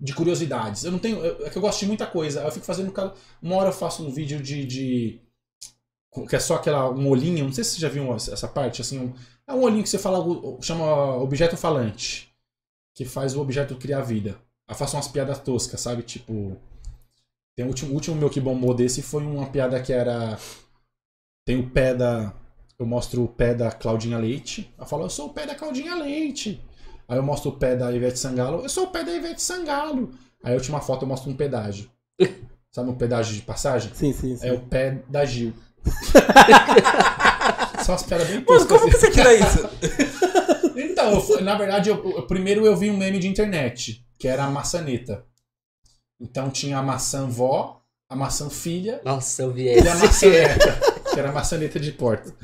de curiosidades. Eu não tenho. É que eu gosto de muita coisa. Eu fico fazendo. Uma hora eu faço um vídeo de. de que é só aquela um olhinho, não sei se você já viu essa parte, assim, um, é um olhinho que você fala, chama objeto falante, que faz o objeto criar vida. Eu faço umas piadas toscas, sabe? Tipo, tem o último, o último meu que bombou desse foi uma piada que era tem o pé da eu mostro o pé da Claudinha Leite. Ela fala, eu sou o pé da Claudinha Leite. Aí eu mostro o pé da Ivete Sangalo, eu sou o pé da Ivete Sangalo. Aí a última foto eu mostro um pedágio. Sabe um pedágio de passagem? Sim, sim, sim. É o pé da Gil. São as piadas bem toscas. como que você tira isso? Então, eu na verdade, eu- eu- primeiro eu vi um meme de internet, que era a maçaneta. Então tinha a maçã vó, a maçã filha Nossa, eu vi e a maçaneta, que era a maçaneta de porta.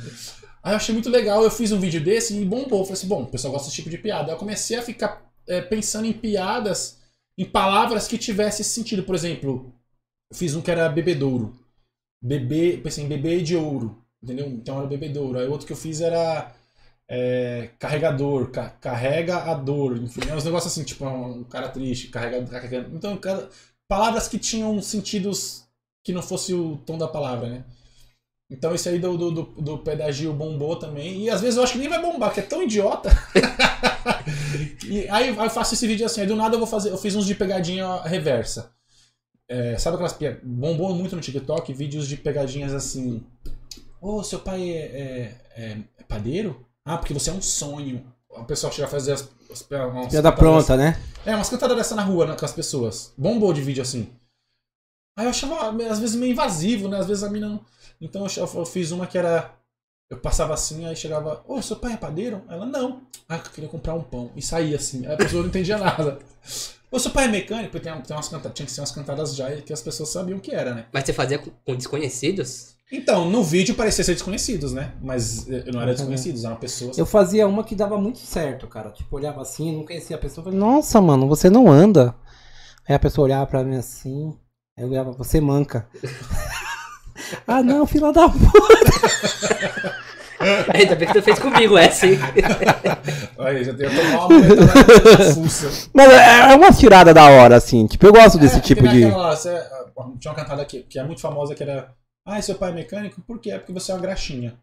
Aí eu achei muito legal, eu fiz um vídeo desse e bombou. Falei assim, bom, o pessoal gosta desse tipo de piada. Aí eu comecei a ficar é, pensando em piadas, em palavras que tivessem esse sentido. Por exemplo, eu fiz um que era bebedouro. Bebê, pensei em bebê de ouro, entendeu? Então era bebedouro. Aí outro que eu fiz era é, carregador, ca- carrega a dor, enfim, é uns negócios assim, tipo um cara triste, carrega, carregando. Então, cada, palavras que tinham sentidos que não fosse o tom da palavra, né? Então esse aí do, do, do, do pedagio bombou também. E às vezes eu acho que nem vai bombar, que é tão idiota. e aí, aí eu faço esse vídeo assim, aí do nada eu vou fazer. Eu fiz uns de pegadinha reversa. É, sabe aquelas piadas? Bombou muito no TikTok, vídeos de pegadinhas assim. Ô, seu pai é, é, é- é padeiro? Ah, porque você é um sonho. O pessoal chega a fazer as, as, umas Piada pronta, né? é, umas cantadas dessa na rua né, com as pessoas. Bombou de vídeo assim. Aí eu achava, às vezes, meio invasivo, né? Às vezes a mina não. Então eu, eu fiz uma que era. Eu passava assim, aí chegava, ô, seu pai é padeiro? Ela, não. Ah, eu queria comprar um pão. E saía assim. Aí a pessoa não entendia nada. Ô, seu pai é mecânico? Porque tem, tem umas cantadas, tinha que ser umas cantadas já que as pessoas sabiam o que era, né? Mas você fazia com desconhecidos? Então, no vídeo parecia ser desconhecidos, né? Mas eh, não era desconhecidos, eram pessoas. Eu fazia uma que dava muito certo, cara. Tipo, olhava assim, não conhecia a pessoa. eu Falei, nossa, mano, você não anda. Aí a pessoa olhava pra mim assim. Aí eu olhava, você manca. ah, não, fila da puta. Ainda bem que tu fez comigo essa, hein? Aí, já ia tomar uma moneta na fuça. Mas é é uma tirada da hora, assim. Tipo, eu gosto desse É, tipo de. aquela- ah, tinha uma cantada que, que é muito famosa que era. Ah, seu pai é mecânico? Por quê? É porque você é uma graxinha.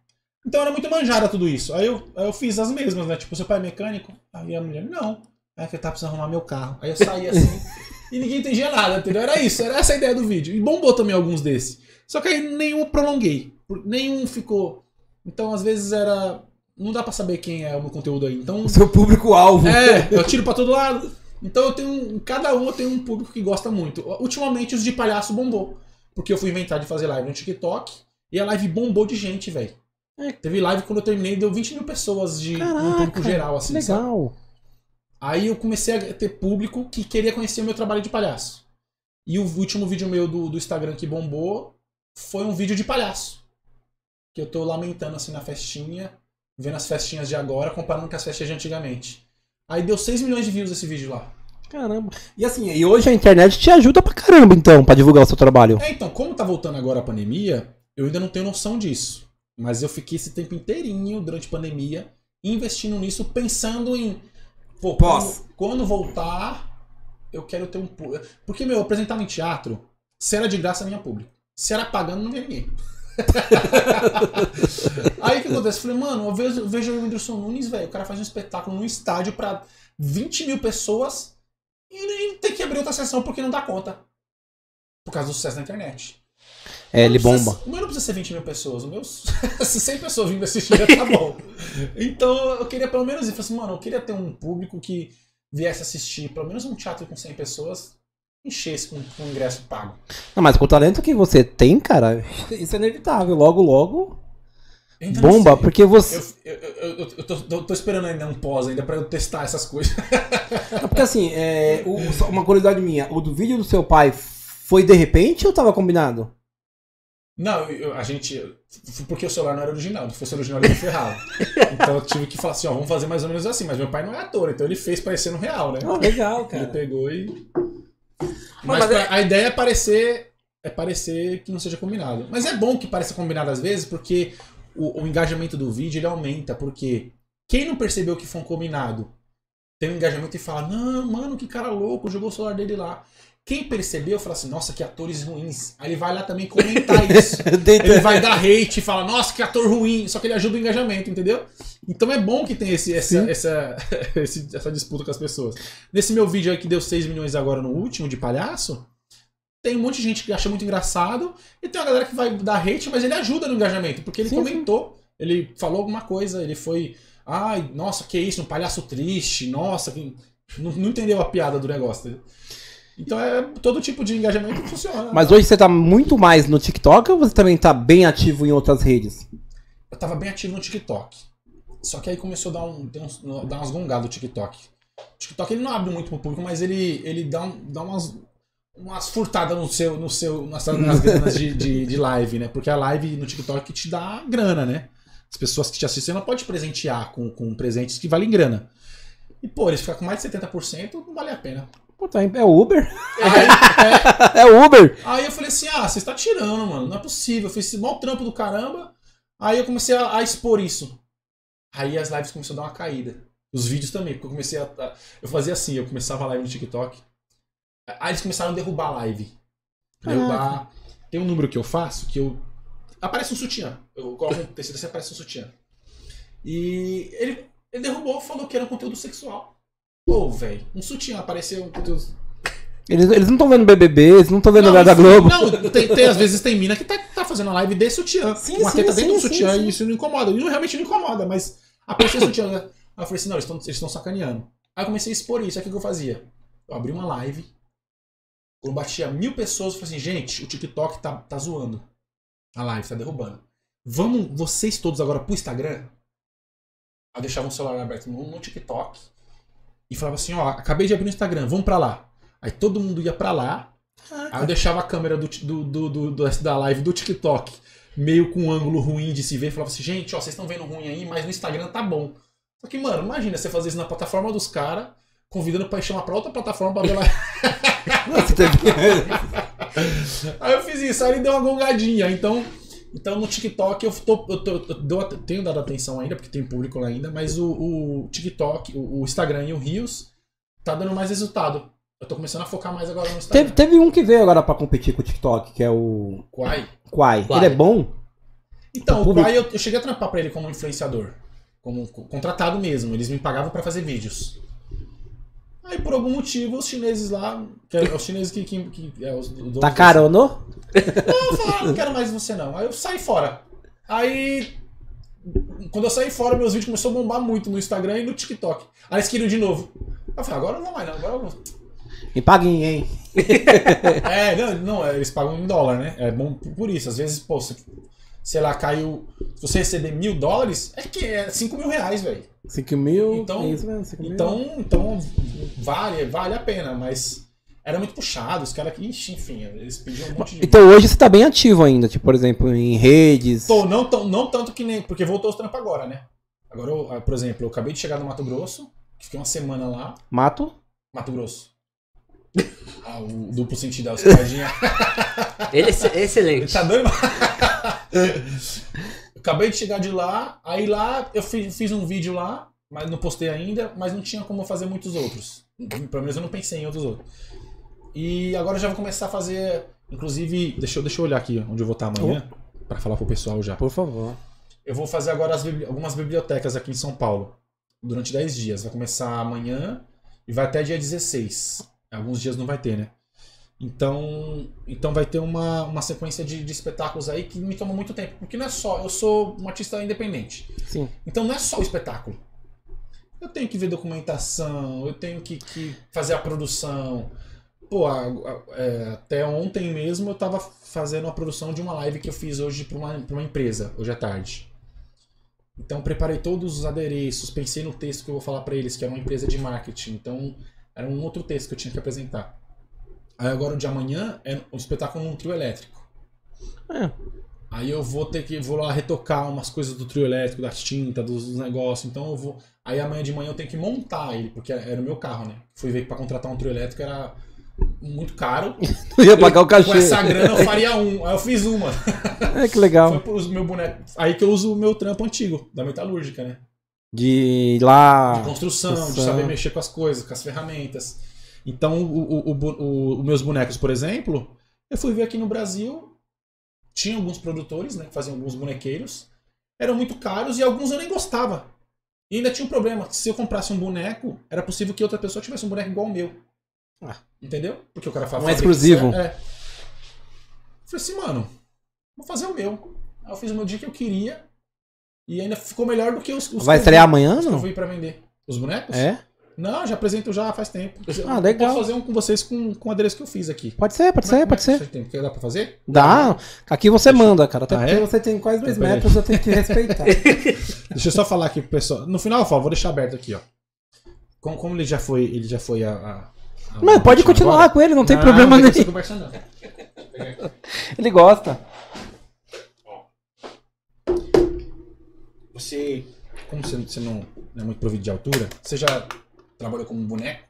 Então era muito manjada tudo isso. Aí eu, aí eu fiz as mesmas, né? Tipo, seu pai é mecânico? Aí a mulher, não. É que eu tava precisando arrumar meu carro. Aí eu saí assim e ninguém entendia nada, entendeu? Era isso, era essa a ideia do vídeo. E bombou também alguns desses. Só que aí nenhum prolonguei. Nenhum ficou. Então às vezes era. Não dá pra saber quem é o meu conteúdo aí. Então O seu público-alvo. é, eu tiro pra todo lado. Então eu tenho. um- Cada um eu tenho um público que gosta muito. Ultimamente os de palhaço bombou. Porque eu fui inventar de fazer live no TikTok e a live bombou de gente, velho. É. Teve live quando eu terminei, deu 20 mil pessoas de um público Caraca, geral, assim, que sabe? legal. Aí eu comecei a ter público que queria conhecer o meu trabalho de palhaço. E o último vídeo meu do, do Instagram que bombou foi um vídeo de palhaço. Que eu tô lamentando assim na festinha, vendo as festinhas de agora, comparando com as festinhas de antigamente. Aí deu 6 milhões de views esse vídeo lá. Caramba. E assim, e hoje a internet te ajuda pra caramba, então, pra divulgar o seu trabalho. É, então, como tá voltando agora a pandemia, eu ainda não tenho noção disso. Mas eu fiquei esse tempo inteirinho durante a pandemia investindo nisso, pensando em. Pô, Pós. quando, quando voltar, eu quero ter um. Porque, meu, eu apresentava em teatro, se era de graça, vinha público. Se era pagando, não vinha ninguém. Aí o que acontece? Eu falei, mano, eu vejo, eu vejo o Whindersson Nunes, velho. O cara faz um espetáculo num estádio pra 20 mil pessoas e, e tem que abrir outra sessão porque não dá conta. Por causa do sucesso da internet. É, ele precisa- bomba. O meu não precisa ser 20 mil pessoas. O meu, se 100 pessoas vindo assistir, já tá bom. Então eu queria pelo menos ir. Assim, mano, eu queria ter um público que viesse assistir pelo menos um teatro com 100 pessoas, enchesse com, com ingresso pago. Não, mas com o talento que você tem, cara, isso é inevitável. Logo, logo, Não bomba, sei. porque você. Eu, eu, eu, eu- tô, tô- tô esperando ainda um pós ainda pra eu testar essas coisas. Não, Porque assim, é, o- uma curiosidade minha, o do vídeo do seu pai foi de repente ou tava combinado? Não, eu- a gente. Porque o celular não era original. Se fosse original, ele ferrava. Então eu tive que falar assim, ó, vamos fazer mais ou menos assim. Mas meu pai não é ator, então ele fez parecendo real, né? Ah, legal, Ele pegou e. Mas Mas, é- a ideia é parecer. É parecer que não seja combinado. Mas é bom que pareça combinado às vezes, porque o, o engajamento do vídeo ele aumenta. Porque quem não percebeu que foi um combinado tem um engajamento e fala: Não, mano, que cara louco, jogou o celular dele lá. Quem percebeu fala assim: Nossa, que atores ruins. Aí ele vai lá também comentar isso. Ele vai dar hate e fala, nossa, que ator ruim. Só que ele ajuda o engajamento, entendeu? Então é bom que tem esse, essa, essa, essa disputa com as pessoas. Nesse meu vídeo aí que deu 6 milhões agora no último, de palhaço, tem um monte de gente que acha muito engraçado e tem uma galera que vai dar hate, mas ele ajuda no engajamento, porque ele Sim, comentou, ele falou alguma coisa, ele foi. Ai, nossa, que isso, um palhaço triste, nossa, que... não, não entendeu a piada do negócio. Então é todo tipo de engajamento que funciona. Mas hoje você tá muito mais no TikTok ou você também tá bem ativo em outras redes? eu tava bem ativo no TikTok. Só que aí começou a dar, um, dar umas gongadas o TikTok. O TikTok ele não abre muito pro público, mas ele, ele dá, um, dá umas, umas furtadas no seu, no seu, nas, nas granas de, de, de live, né? Porque a live no TikTok te dá grana, né? As pessoas que te assistem não pode presentear com, com presentes que valem grana. E, pô, eles ficam com mais de 70%, não vale a pena. Puta, é o Uber? Aí, é, É o Uber? Aí eu falei assim, ah, você está tirando, mano. Não é possível. Eu fiz esse mau trampo do caramba. Aí eu comecei a, a expor isso. Aí as lives começaram a dar uma caída. Os vídeos também, porque eu comecei a. a- eu fazia assim, eu começava a live no TikTok. Aí eles começaram a derrubar a live. Derrubar. Tem um número que eu faço que eu. Aparece um sutiã. Eu coloco um tecido assim, aparece um sutiã. E ele, ele derrubou, falou que era um conteúdo sexual. Pô, velho, um sutiã apareceu um conteúdo Eles, eles não estão vendo BBB, eles não estão vendo não, nada da Globo. Não, tem, tem- às vezes tem mina que tá, tá fazendo a live de sutiã. Sim, uma sim, teta dentro do sutiã e isso não incomoda. E não, realmente não incomoda, mas apareceu sutiã. Né? Aí eu falei assim, não, eles estão sacaneando. Aí eu comecei a expor isso. Aí o que eu fazia? Eu abri uma live, eu batia mil pessoas e falei assim, gente, o TikTok tá, tá zoando. A live tá derrubando. Vamos, vocês todos agora pro Instagram? Aí eu deixava um celular aberto no, no TikTok e falava assim, ó, acabei de abrir no Instagram, vamos pra lá. Aí todo mundo ia pra lá, Aí eu deixava a câmera do, do, do- do- da live do TikTok meio com um ângulo ruim de se ver. Falava assim, gente, ó, vocês estão vendo ruim aí, mas no Instagram tá bom. Só que, mano, imagina você fazer isso na plataforma dos caras, convidando pra chamar pra outra plataforma pra ver lá. Você teve- aí eu fiz isso, aí ele deu uma gongadinha. Então, então no TikTok eu, tô, eu, tô- eu dou- tenho dado atenção ainda, porque tem público lá ainda, mas o, o TikTok, o, o Instagram e o Reels tá dando mais resultado. Eu tô começando a focar mais agora no Instagram. teve, teve um que veio agora pra competir com o TikTok, que é o Quai? Quai. Quai. Ele é bom? Então, O Quai eu, eu cheguei a trampar pra ele como influenciador. Como co- contratado mesmo. Eles me pagavam pra fazer vídeos. Aí, por algum motivo, os chineses lá. Que é, os chineses que. que, que é, os, donos Tá carono? Eu falei, ah, não quero mais você não. Aí eu saí fora. Aí. Quando eu saí fora, meus vídeos começaram a bombar muito no Instagram e no TikTok. Aí eles queriam de novo. Eu falei, agora eu não vou mais não. Agora eu vou. Me paguem, hein? É, não, não, eles pagam em dólar, né? É bom por isso. Às vezes, pô, se, sei lá, caiu. Se você receber mil dólares, é que é 5 mil reais, velho. 5 mil. Então- é isso mesmo, 5 mil. Então, então vale, vale a pena, mas era muito puxado. Os caras que, ixi, enfim, eles pediam um monte de. Então hoje você tá bem ativo ainda, tipo, por exemplo, em redes. Tô, não, tão- não tanto que nem. Porque voltou os trampos agora, né? Agora, eu, por exemplo, eu acabei de chegar no Mato Grosso, fiquei uma semana lá. Mato. Mato Grosso. Ah, o duplo sentido da escadinha. Ele é ex- Ele excelente. tá doido? Acabei de chegar de lá, aí lá eu fiz, fiz um vídeo lá, mas não postei ainda, mas não tinha como fazer muitos outros. Pelo menos eu não pensei em outros outros. E agora eu já vou começar a fazer, inclusive, deixa eu, deixa eu olhar aqui onde eu vou estar amanhã, pra falar pro pessoal já. Por favor. Eu vou fazer agora as algumas bibliotecas aqui em São Paulo, durante 10 dias. Vai começar amanhã e vai até dia 16. Alguns dias não vai ter, né? Então, então vai ter uma, uma sequência de, de espetáculos aí que me toma muito tempo. Porque não é só, eu sou um artista independente. Sim. Então não é só o espetáculo. Eu tenho que ver documentação, eu tenho que, que fazer a produção. Pô, a- a- é, até ontem mesmo eu tava fazendo a produção de uma live que eu fiz hoje para uma, pra uma empresa, hoje à tarde. Então preparei todos os adereços, pensei no texto que eu vou falar para eles, que era uma empresa de marketing. Então era um outro texto que eu tinha que apresentar. Aí agora o de amanhã é um espetáculo num trio elétrico. É. Aí eu vou ter que vou lá retocar umas coisas do trio elétrico, das tintas, dos, dos negócios. Então eu vou. Aí amanhã de manhã eu tenho que montar ele, porque era o meu carro, né? Fui ver que pra contratar um trio elétrico era muito caro. Eu ia pagar o cachê. Com essa grana eu faria um. Aí eu fiz uma. É que legal. Foi pros meu boneco. Aí que eu uso o meu trampo antigo, da metalúrgica, né? De ir lá. De construção, de construção. saber mexer com as coisas, com as ferramentas. Então, o, o, o, meus bonecos, por exemplo, eu fui ver aqui no Brasil, tinha alguns produtores, né, que faziam alguns bonequeiros, eram muito caros e alguns eu nem gostava. E ainda tinha um problema, se eu comprasse um boneco, era possível que outra pessoa tivesse um boneco igual ao meu. Ah. Entendeu? Porque o cara fala Um exclusivo. É. Falei assim, mano, vou fazer o meu. Aí eu fiz o meu dia que eu queria e ainda ficou melhor do que os, os Vai estrear amanhã, que eu não? vi pra vender. Os bonecos? É? Não, já apresento já faz tempo. Ah, legal. Posso fazer um com vocês com, com o adereço que eu fiz aqui. Pode ser, pode ser, pode ser. Você tem, dar pra fazer? Dá. Aqui você manda, cara. Até Ah, porque é? você tem quase dois Então, metros, eu tenho que respeitar. Deixa eu só falar aqui pro pessoal. No final eu falo, vou deixar aberto aqui, ó. Como, como ele já foi, ele já foi a. a, a Mas pode continuar agora. com ele, não tem Não, problema não nenhum. ser não. Ele gosta. Você, como você, você não não é muito provido de altura, você já trabalhou como boneco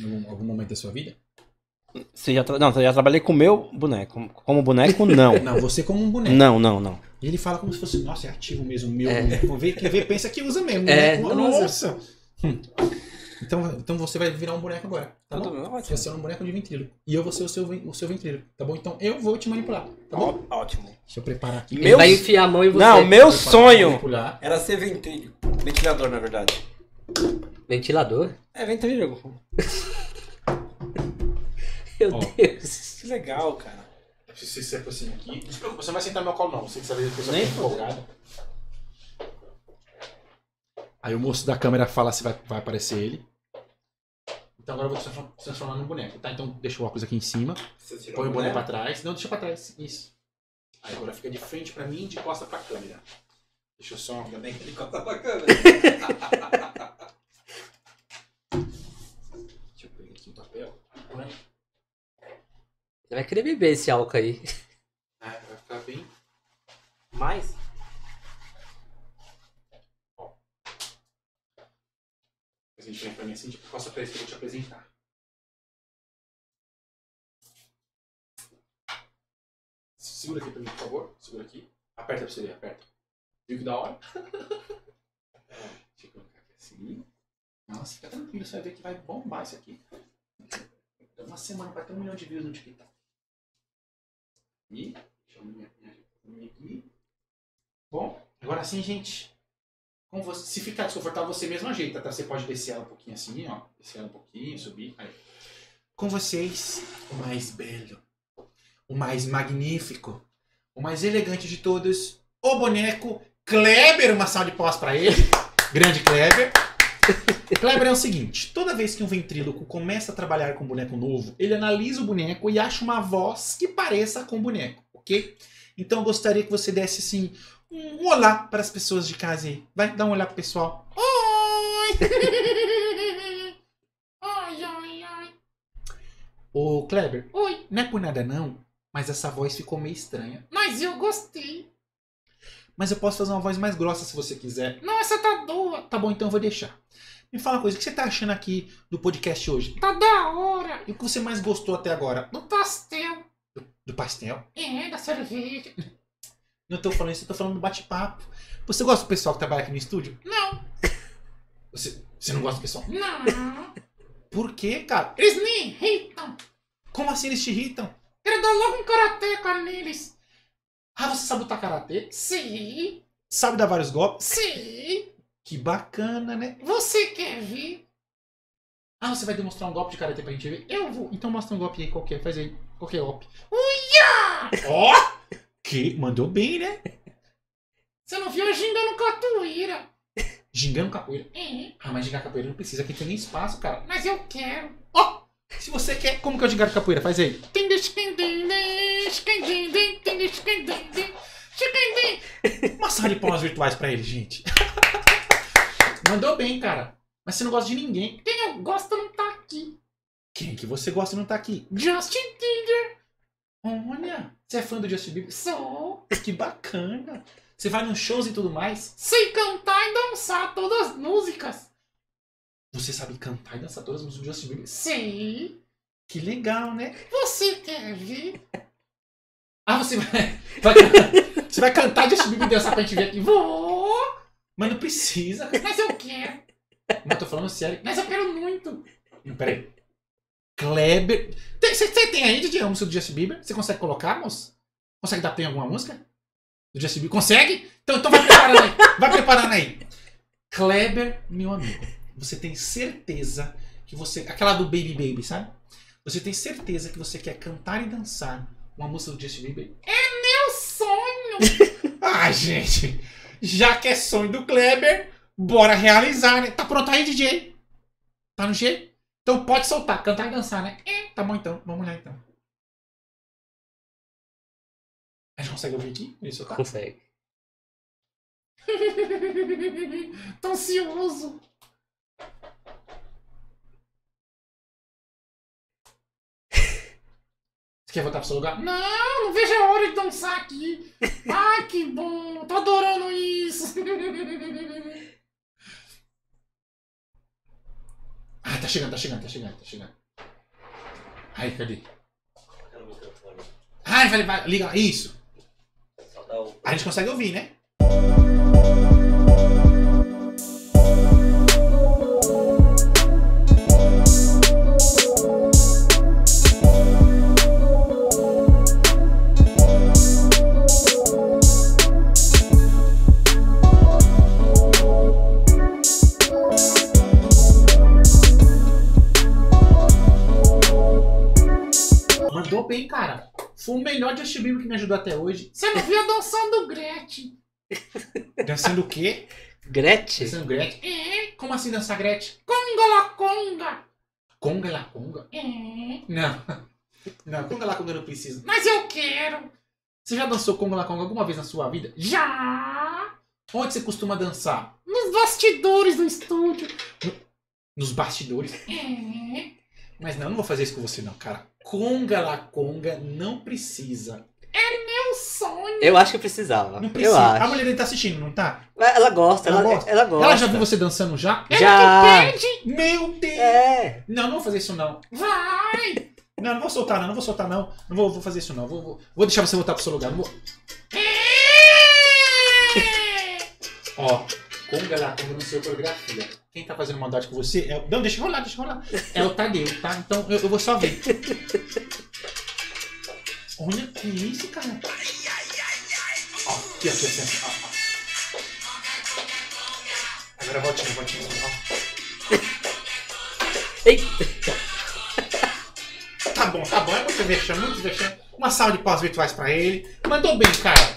em algum, algum momento da sua vida? Você já tra... Não, você já trabalhei com o meu boneco. Como boneco, não. Não, você como um boneco. não, não, não. E ele fala como se fosse, nossa, é ativo mesmo, meu É. boneco. Vou ver, quer ver, pensa que usa mesmo. É. Nossa! Hum. Então, então você vai virar um boneco agora, tá Tudo bom? ótimo. Você vai ser um boneco de ventríloco. E eu vou ser o seu, o seu ventríloco, tá bom? Então eu vou te manipular, tá bom? Ótimo. Deixa eu preparar aqui. Ele Meu- vai enfiar a mão em você. Não, meu sonho. Era ser ventríloco. Ventilador, na verdade. Ventilador? É, ventríloco. Meu Ó. Deus. Que legal, cara. Se você se aproxima aqui. Não se preocupe, você não vai sentar no meu colo, não. Você que sabe que a pessoa Nem fica empolgada. Aí o moço da câmera fala se vai, vai aparecer ele. Então agora eu vou te transform- transformar num boneco, tá? Então deixa o óculos aqui em cima. Põe o boné pra trás. Não, deixa pra trás. Isso. Aí agora fica de frente pra mim e de costa pra câmera. Deixa eu só. Ainda bem que ele conta bacana. Deixa eu pegar aqui o papel. Você vai querer beber esse álcool aí. Ah, vai ficar bem. Mais? Mas a gente vem pra mim assim, de costa pra isso que eu vou te apresentar. Segura aqui pra mim, por favor. Segura aqui. Aperta pra você ver, aperta. Viu que da hora? Deixa eu colocar aqui assim. Nossa, fica tranquilo, você vai ver que vai bombar isso aqui. É uma semana vai ter um milhão de views no TikTok. E, deixa eu minha, minha, aqui. Bom, agora sim, gente. Com você, se ficar desconfortável, você mesmo ajeita, tá? Você pode descer ela um pouquinho assim, ó. Descer ela um pouquinho, subir. Aí. Com vocês, o mais belo, o mais magnífico, o mais elegante de todos, o boneco Kleber. Uma salva de pós pra ele. Grande Kleber. Kleber é o seguinte: toda vez que um ventríloco começa a trabalhar com um boneco novo, ele analisa o boneco e acha uma voz que pareça com o boneco, ok? Então eu gostaria que você desse assim um olá para as pessoas de casa aí. Vai, dá um olá pro pessoal. Oi! ai, ai, ai. Ô, Kleber, Oi, não é por nada não, mas essa voz ficou meio estranha. mas eu gostei. Mas eu posso fazer uma voz mais grossa se você quiser. Não, essa tá boa. Tá bom, então eu vou deixar. Me fala uma coisa, o que você tá achando aqui do podcast hoje? Tá da hora. E o que você mais gostou até agora? Do pastel. Do pastel? É, da cerveja. Não tô falando isso, eu tô falando do bate-papo. Você gosta do pessoal que trabalha aqui no estúdio? Não, Você, você não gosta do pessoal? não. Por quê, cara? Eles me irritam. Como assim eles te irritam? Quero dar logo um karateca neles. Ah, você sabe lutar karatê? Sim, Sabe dar vários golpes? sim. Que bacana, né? Você quer ver? Ah, você vai demonstrar um golpe de karatê pra gente ver? Eu vou. Então mostra um golpe aí qualquer, faz aí. Qualquer golpe. Uia! Ó! Que? Mandou bem, né? Você não viu eu gingando capoeira? Gingando capoeira. É, Ah, mas gingar capoeira não precisa, aqui tem nem espaço, cara. mas eu quero. Ó! Se você quer, como que é o gingar capoeira? Faz aí. Uma salva de palmas virtuais pra ele, gente. Mandou bem, cara. Mas você não gosta de ninguém. Quem eu gosto não tá aqui. Quem que você gosta não tá aqui? Justin Bieber. Olha, você é fã do Justin Bieber? Sou. Que bacana. Você vai nos shows e tudo mais? Sei cantar e dançar todas as músicas. Você sabe cantar e dançar todas as músicas do Justin Bieber? Sei. Que legal, né? Você quer ver? Ah, você vai, vai can- você vai cantar Justin Bieber e dançar pra gente ver aqui? Vou. Mas não precisa. Mas eu quero. Mas eu tô falando sério. Mas eu quero muito. Não, Peraí. Kleber. Tem- Você você tem aí de a música do Justin Bieber? Você consegue colocar, moço? Consegue dar play em alguma música? Do Justin Bieber? Consegue? Então, então vai preparando aí. Vai preparando aí. Kleber, meu amigo, você tem certeza que você. Aquela do Baby Baby, sabe? Você tem certeza que você quer cantar e dançar uma música do Justin Bieber? Meu sonho. Ah, gente! Já que é sonho do Kleber, bora realizar, né? Tá pronto aí, DJ? Tá no jeito? Então pode soltar, cantar e dançar, né? É, tá bom então. Vamos lá então. A gente consegue ouvir aqui? Ele soltar? Consegue. Tô ansioso. Você quer voltar pro seu lugar? Não, não vejo a hora de dançar aqui. Ai, que bom. Tô adorando isso. Ah, tá chegando, tá chegando, tá chegando, tá chegando. Aí, cadê? Ai, vai, vai, liga, isso. A gente consegue ouvir, né? Foi o melhor Justin Bieber que me ajudou até hoje. Você não viu a dançando Gretchen? Dançando o quê? Gretchen? Dançando Gretchen? É, Como assim dançar Gretchen? conga la conga. Conga lá, conga? É, Não. Não, conga lá, conga eu não precisa. mas eu quero. Você já dançou conga lá, conga alguma vez na sua vida? Já. Onde você costuma dançar? Nos bastidores do estúdio. Nos bastidores? É, Mas não, eu não vou fazer isso com você não, cara. Conga lá, conga não precisa. meu sonho. Eu acho que precisava. Não Eu precisa. A acho. mulher dele tá assistindo, não tá? Ela gosta, Ela ela, gosta? ela gosta. Ela já viu você dançando já? Já. Ela que pede. Meu Deus! É. Não, não vou fazer isso não. Vai. Não, não vou soltar não, não vou soltar não. Não vou, vou fazer isso não. Vou, vou, vou deixar você voltar pro seu lugar. Não vou... É. Ó, conga lá, conga no seu coreografia. Quem tá fazendo maldade com você é. o- Não, deixa rolar, deixa rolar. É o Tadeu, tá? Então eu, eu vou só ver. Olha que isso, cara. Ó, aqui, aqui, aqui. ó, ó. Agora voltinha, voltinha. Ó. Eita. Tá bom, tá bom. É muito vexame, muito vexame. Uma salva de pós virtuais pra ele. Mandou bem, cara.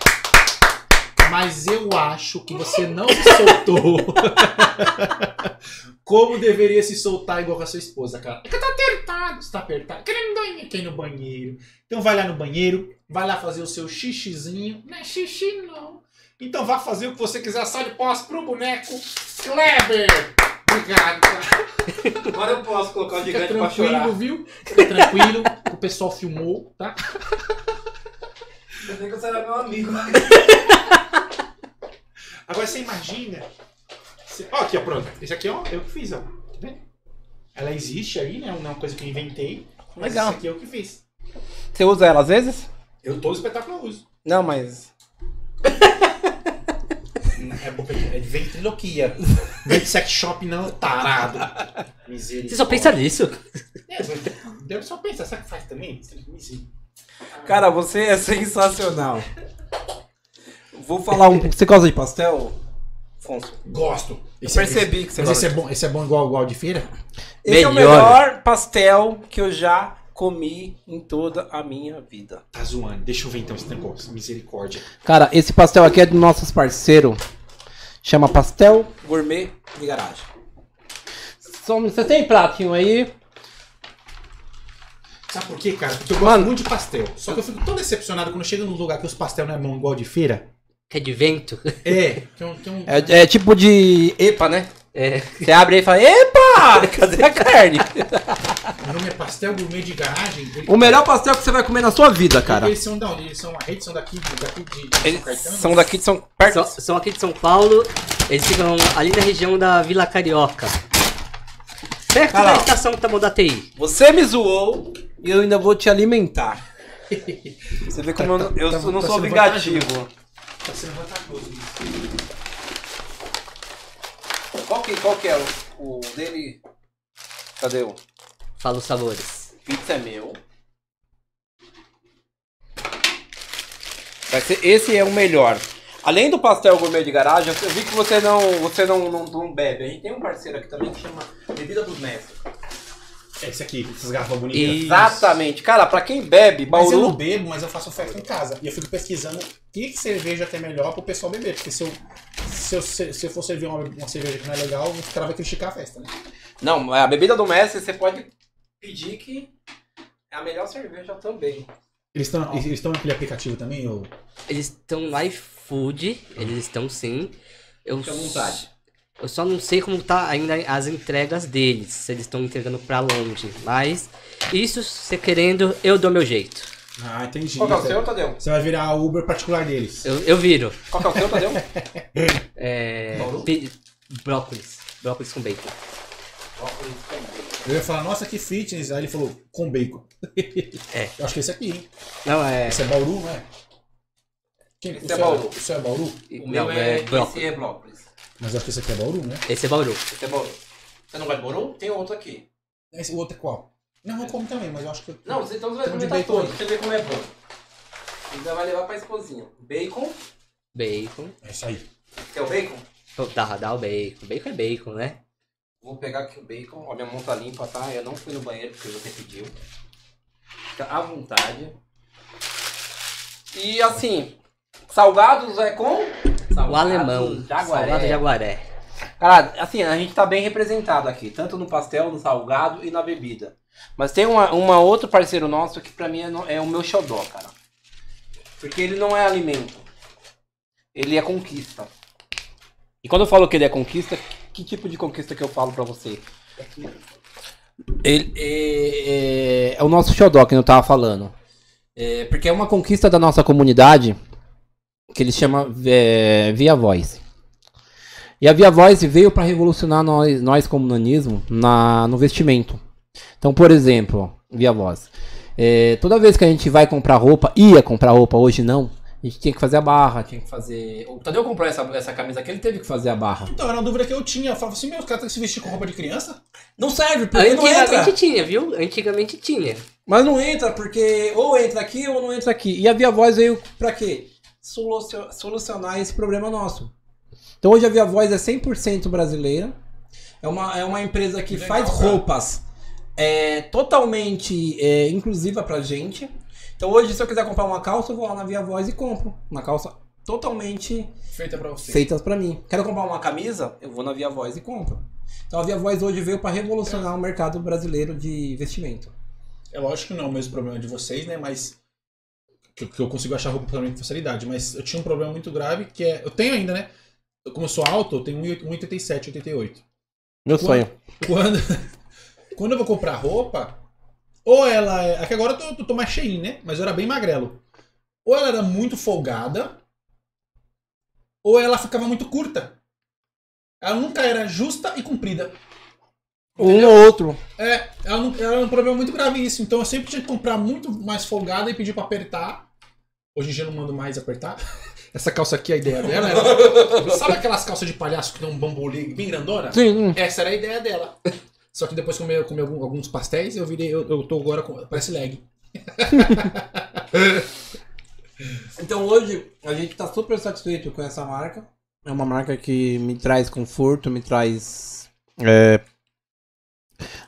Mas eu acho que você não se soltou como deveria se soltar igual com a sua esposa, cara. É que eu tô apertado. Você tá apertado, querendo banheiro, quer ir no banheiro. Então vai lá no banheiro, vai lá fazer o seu xixizinho. Não é xixi, não. Então vá fazer o que você quiser, só de posse pro boneco Kleber. Obrigado, cara. Agora eu posso colocar o Fica gigante pra chorar. tranquilo, viu? Fica tranquilo. O pessoal filmou, tá? Eu sei que você era meu amigo. Agora você imagina. Você... Ó, aqui, ó, pronto. Esse aqui, ó, eu que fiz, ó. Tá vendo? Ela existe aí, né? Não é uma coisa que eu inventei. Mas Legal. Esse aqui é eu que fiz. Você usa ela às vezes? Eu todo espetáculo eu uso. Não, mas. É, boca de- é de ventriloquia. É de sex shop, não, tarado. Misericórdia. Você só pensa nisso? É, deve só pensar, sabe o que faz também? Misericórdia. Cara, você é sensacional. Vou falar um. Você gosta de pastel, Afonso? Gosto. Eu percebi que você Mas gosta. esse é bom, esse é bom igual, igual de feira? Esse é o Melhor. melhor pastel que eu já comi em toda a minha vida. Tá zoando. Deixa eu ver então esse negócio. Misericórdia. Cara, esse pastel aqui é do nossos parceiros. Chama Pastel Gourmet de Garagem. Você tem pratinho aí? Sabe por quê, cara? Porque eu gosto muito de pastel. Só que eu fico tão decepcionado quando chega num lugar que os pastel não é bom igual de feira. Que é de vento? É. Que é um, que é um- É, é tipo de EPA, né? É. Você abre aí e fala, epa, cadê a carne? O nome é pastel gourmet de garagem. Ele- O melhor pastel que você vai comer na sua vida, cara. Eles são da onde? Eles são a rede, são daqui, daqui de, de São Caetano? são daqui de São perto. São, são aqui de São Paulo. Eles ficam ali na região da Vila Carioca. Perto Cara, da estação Tamodateí. Você me zoou e eu ainda vou te alimentar. Você vê como eu, não- eu tá- sou- não tá sou vingativo. Tá sendo vantajoso isso. Qual que, qual que é o, o dele? Cadê o? Fala os sabores. Pizza é meu. Vai ser, esse é o melhor. Além do pastel gourmet de garagem, eu vi que você não, você não, não, não bebe. A gente tem um parceiro aqui também que chama Bebida dos Mestres. Esse aqui, essas garrafas bonitas. E- Exatamente. Cara, pra quem bebe, Mas eu não bebo, mas eu faço festa em casa. E eu fico pesquisando que cerveja que é melhor pro pessoal beber. Porque se eu, se eu, se, se eu for servir uma, uma cerveja que não é legal, o cara vai criticar a festa, né? Não, a bebida do mestre você pode pedir que é a melhor cerveja também. Eles estão eles estão naquele aplicativo também? Ou... Eles estão no iFood. Eles estão sim. Eu, Fique à vontade. Eu só não sei como tá ainda as entregas deles. Se eles estão entregando pra longe. Mas isso, você querendo, eu dou meu jeito. Ah, entendi. Qual que é o seu, Tadeu? Você vai virar a Uber particular deles. Eu, eu viro. Qual que é o seu, Tadeu? É, Bauru? pi- brócolis. Brócolis com bacon. Eu ia falar, nossa, que fitness. Aí ele falou, com bacon. É. Eu acho que esse aqui, hein? Não, é. Esse é Bauru, não é? Quem, Esse o é Bauru. O seu é Bauru? O não, meu é, é, brócolis. esse é brócolis. Mas eu acho que esse aqui é Bauru, né? Esse é Bauru. Esse é Bauru. Você não vai de Bauru? Tem outro aqui. Esse, o outro é qual? Não, eu como também, mas eu acho que... eu- Não, você, então você vai experimentar todos, pra você ver como é bom. Ainda vai levar pra esposinha. Bacon. Bacon. É isso aí. Quer o bacon? Dá, dá o bacon. Bacon é bacon, né? Vou pegar aqui o bacon. Ó, minha mão tá limpa, tá? Eu não fui no banheiro porque você pediu. Fica à vontade. E assim, salgados é com? O alemão. Jaguaré. Salgado jaguaré. Cara, assim, a gente tá bem representado aqui, tanto no pastel, no salgado e na bebida. Mas tem uma, uma outro parceiro nosso que pra mim é, no- é o meu xodó, cara. Porque ele não é alimento. Ele é conquista. E quando eu falo que ele é conquista, que tipo de conquista que eu falo pra você? Ele é, é- é o nosso xodó que eu tava falando. É, porque é uma conquista da nossa comunidade que ele chama é, Via Voice. E a Via Voice veio para revolucionar nós, nós como nanismo na, no vestimento. Então, por exemplo, Via Voz. é, toda vez que a gente vai comprar roupa, ia comprar roupa, hoje não, a gente tinha que fazer a barra, tinha que fazer. O Tadeu comprou essa, essa camisa aqui, ele teve que fazer a barra. Então, era uma dúvida que eu tinha. Eu falava assim, meu, os caras têm que se vestir com roupa de criança? Não serve, porque não entra. Antigamente tinha, viu? Antigamente tinha. Mas não entra, porque ou entra aqui ou não entra aqui. E a Via Voz veio pra quê? Solucio- Solucionar esse problema nosso. Então hoje a Via Voz é 100% brasileira. É uma, é uma empresa que Legal, faz cara. roupas é, totalmente é, inclusiva pra gente. Então hoje, se eu quiser comprar uma calça, eu vou lá na Via Voz e compro. Uma calça totalmente Feita pra você. feitas pra mim. Quero comprar uma camisa? Eu vou na Via Voz e compro. Então a Via Voz hoje veio pra revolucionar o mercado brasileiro de investimento. É lógico que não é o mesmo problema de vocês, né? Mas. Que, que eu consigo achar roupa pra mim com facilidade. Mas eu tinha um problema muito grave que é. Eu tenho ainda, né? Eu, como eu sou alto, eu tenho 1,87, 88. Meu Quando- sonho. Quando, quando eu vou comprar roupa, ou ela é. Aqui agora eu tô, tô mais cheinho, né? Mas eu era bem magrelo. Ou ela era muito folgada, ou ela ficava muito curta. Ela nunca era justa e comprida. Um ou outro. É, ela, não, ela era um problema muito grave isso. Então eu sempre tinha que comprar muito mais folgada e pedir pra apertar. Hoje em dia eu não mando mais apertar. Essa calça aqui, a ideia dela era. Sabe aquelas calças de palhaço que tem um bambolê bem grandona? Sim. Essa era a ideia dela. Só que depois que eu comi, alguns pastéis, eu virei. Eu, eu tô agora com. Parece leg. Então hoje a gente tá super satisfeito com essa marca. É uma marca que me traz conforto, me traz é,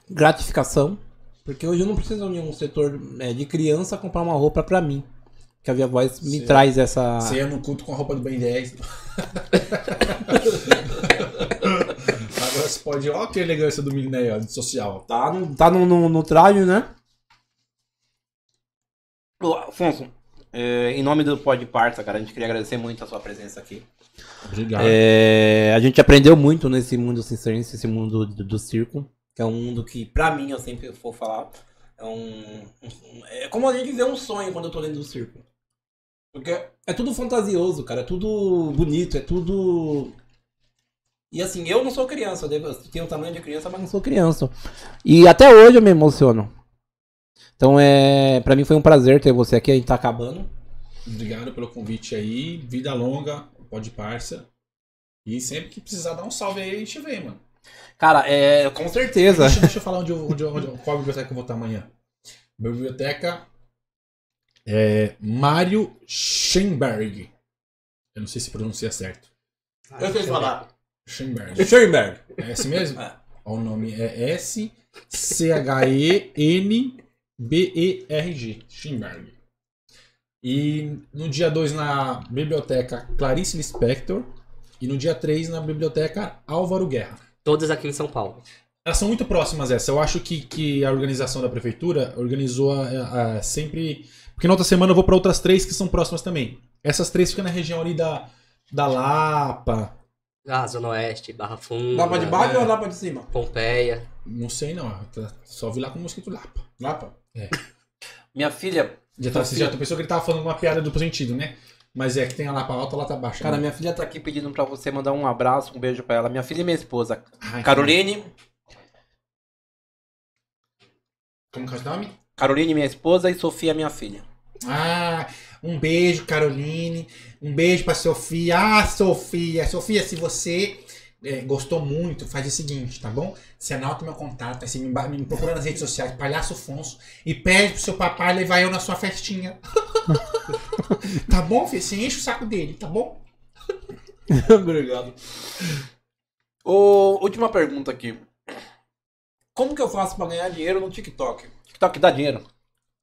gratificação. Porque hoje eu não preciso de um setor é, de criança comprar uma roupa pra mim. Que a Via Voz me Sim. traz essa. Você ia no culto com a roupa do Ben 10. agora você pode. Olha que elegância do menino aí, ó, de social. Tá no, tá no, no, no traje, né? Ô, Afonso, é, em nome do Pod Parça, cara, a gente queria agradecer muito a sua presença aqui. Obrigado. É, a gente aprendeu muito nesse mundo circense, esse mundo do, do circo, que é um mundo que, pra mim, eu sempre vou falar, é um, um- É como a gente vê um sonho quando eu tô dentro do circo. Porque é tudo fantasioso, cara, é tudo bonito, é tudo. E assim, eu não sou criança, eu tenho o tamanho de criança, mas não sou criança. E até hoje eu me emociono. Então é. Pra mim foi um prazer ter você aqui, a gente tá acabando. Obrigado pelo convite aí. Vida longa, pode parça. E sempre que precisar dar um salve aí, a gente vem, mano. Cara, é. Com certeza. Deixa, deixa eu falar onde, eu- onde, eu- onde, eu- qual biblioteca eu vou estar amanhã. Biblioteca é Mário Schoenberg. Eu não sei se pronuncia certo. Eu sei falar. Schoenberg. Schoenberg. É esse mesmo? É. Ó, O nome é S-C-H-E-N-B-E-R-G. Schoenberg. E no dia 2 na biblioteca Clarice Lispector. E no dia 3 na biblioteca Álvaro Guerra. Todas aqui em São Paulo. Elas são muito próximas essa. Eu acho que, que a organização da prefeitura organizou a- a- sempre. Porque na outra semana eu vou para outras três que são próximas também. Essas três ficam na região ali da, da Lapa. Ah, Zona Oeste, Barra Funda, Lapa de baixo ou lapa de cima? Pompeia. Não sei não. Só vi lá como escrito Lapa. Lapa? É. Minha filha. Já tá, você já pensou que ele tava falando uma piada duplo sentido, né? Mas é que tem a Lapa alta e a Lapa baixa. Cara, né? minha filha tá aqui pedindo pra você mandar um abraço, um beijo pra ela. Minha filha e minha esposa. Ai, Caroline. Como que é o nome? Caroline, minha esposa, e Sofia, minha filha. Ah, um beijo, Caroline. Um beijo pra Sofia. Ah, Sofia. Sofia, se você é, gostou muito, faz o seguinte, tá bom? Você anota meu contato, aí você me, me procura nas redes sociais, Palhaço Afonso, e pede pro seu papai levar eu na sua festinha. tá bom, filho? Você enche o saco dele, tá bom? Obrigado. Ô, última pergunta aqui. Como que eu faço pra ganhar dinheiro no TikTok? TikTok dá dinheiro.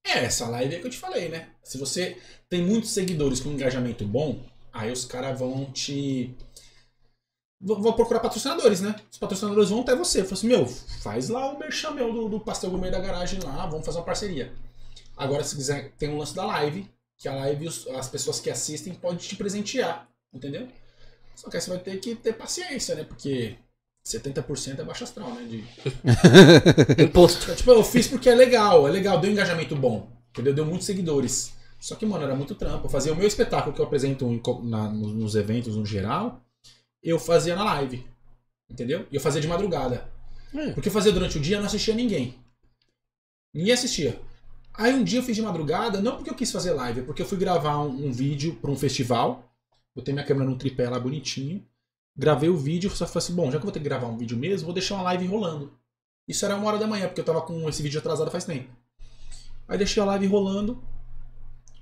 É, essa live é que eu te falei, né? Se você tem muitos seguidores com engajamento bom, aí os caras vão te. Vão procurar patrocinadores, né? Os patrocinadores vão até você. Fala assim, meu, faz lá o merchan meu do, do pastel gourmet da garagem lá, vamos fazer uma parceria. Agora, se quiser, tem um lance da live, que a live, as pessoas que assistem podem te presentear, entendeu? Só que aí você vai ter que ter paciência, né? Porque 70% é baixo astral, né? De, Imposto. Tipo, eu fiz porque é legal, é legal, deu engajamento bom, entendeu? Deu muitos seguidores. Só que, mano, era muito trampo. Eu fazia o meu espetáculo que eu apresento em na- nos eventos no geral, eu fazia na live, entendeu? E eu fazia de madrugada. Hum. Porque eu fazia durante o dia, eu não assistia ninguém. Ninguém assistia. Aí um dia eu fiz de madrugada, não porque eu quis fazer live, é porque eu fui gravar um, um vídeo pra um festival. Botei minha câmera num tripé lá bonitinho. Gravei o vídeo, só falei assim, bom, já que eu vou ter que gravar um vídeo mesmo, vou deixar uma live rolando. Isso era uma hora da manhã, porque eu tava com esse vídeo atrasado faz tempo. Aí deixei a live rolando.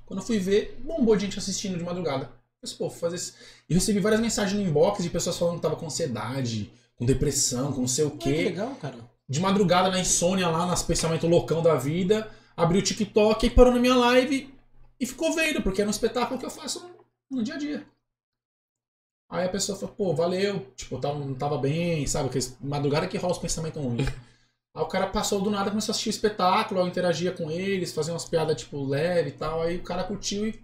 Quando eu fui ver, bombou de gente assistindo de madrugada. Mas, pô, fazer isso. E recebi várias mensagens no inbox de pessoas falando que tava com ansiedade, com depressão, com não sei o Que quê. legal, cara. De madrugada na insônia lá, nos pensamentos loucão da vida. Abri o TikTok e parou na minha live e ficou vendo, porque era um espetáculo que eu faço no, no dia a dia. Aí a pessoa falou, pô, valeu. Tipo, eu tava, não tava bem, sabe? Que madrugada que rola os pensamentos ruins. Aí o cara passou do nada, começou a assistir o espetáculo, eu interagia com eles, fazia umas piadas, tipo, leve e tal. Aí o cara curtiu e,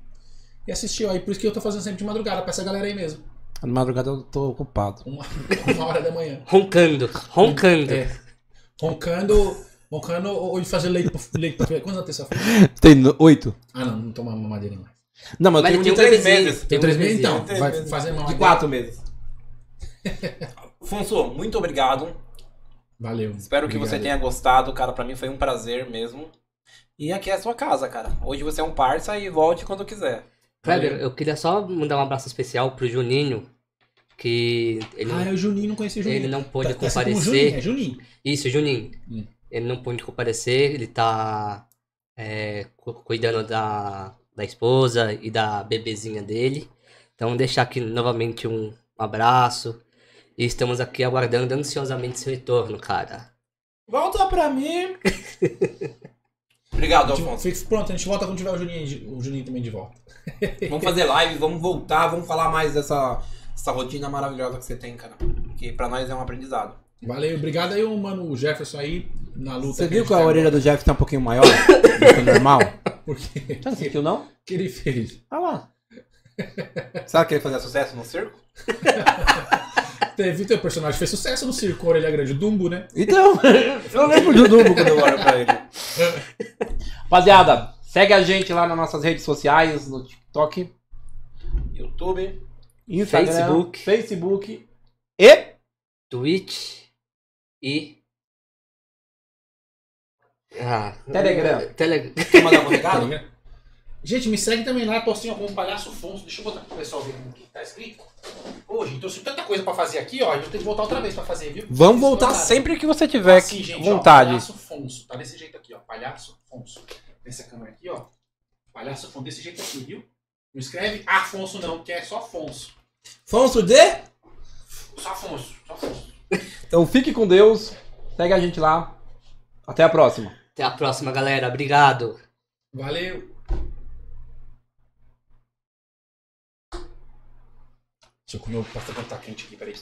e assistiu. Aí por isso que eu tô fazendo sempre de madrugada, pra essa galera aí mesmo. Na madrugada eu tô ocupado. Uma, uma hora da manhã. Roncando, roncando. É. Roncando, roncando ou de fazer leite, pra- leite pra Quantos anos tem sua filha? Tem oito? Ah, não, não toma mamadeira mais. Não, mas eu Mas tenho tem um de três bebezinho, meses. tem três meses então. Três Vai meses. fazer De mamadeira. quatro meses. Afonso, muito obrigado. Valeu. Espero que você Obrigado. tenha gostado, cara. Pra mim foi um prazer mesmo. E aqui é a sua casa, cara. Hoje você é um parça e volte quando quiser. Kleber, eu queria só mandar um abraço especial pro Juninho, que ele, Ah, é o Juninho, não conheci o Juninho. ele não pôde Tá- comparecer. Juninho, é Juninho. Isso, Juninho. Hum. Ele não pôde comparecer, ele tá é, cu- cuidando da, da esposa e da bebezinha dele. Então, deixar aqui novamente um abraço. E estamos aqui aguardando ansiosamente seu retorno, cara. Volta pra mim. Obrigado, A gente- Afonso. fica- Pronto, a gente volta quando tiver o Juninho, o Juninho também de volta. Vamos fazer live, vamos voltar, vamos falar mais dessa essa rotina maravilhosa que você tem, cara. Que pra nós é um aprendizado. Valeu, obrigado aí, o mano o Jefferson aí, na luta. Você viu a que a gente orelha do Jeff tá um pouquinho maior do que o normal? tá- Por quê? Você não sentiu, não? O que ele fez? Ah lá. Sabe que ele fazia sucesso no circo? Teve teu personagem fez sucesso no circo, a orelha grande, o Dumbo, né? Então, eu lembro do Dumbo quando eu Eu olho pra ele. Rapaziada, segue a gente lá nas nossas redes sociais, no TikTok, YouTube. Instagram, Facebook. Facebook e Twitch e. Ah, Telegram. Telegram. Quer mandar um recado? Gente, me segue também lá, tô assim, ó, como um palhaço Afonso. Deixa eu botar pro pessoal ver o que tá escrito. Ô, gente, trouxe tanta coisa pra fazer aqui, ó. Eu tenho que voltar outra vez pra fazer, viu? vamos voltar mandaram. sempre que você tiver Assim, gente, ó, vontade. palhaço Afonso. Tá desse jeito aqui, ó. Palhaço Afonso. Nessa câmera aqui, ó. Palhaço Afonso desse jeito aqui, viu? Não escreve Afonso não, porque é só Afonso. Afonso de? Só Afonso, só Afonso. Então fique com Deus, segue a gente lá. Até a próxima. Até a próxima, galera. Obrigado. Valeu. Deixa eu comer o pasta quando tá quente aqui, peraí.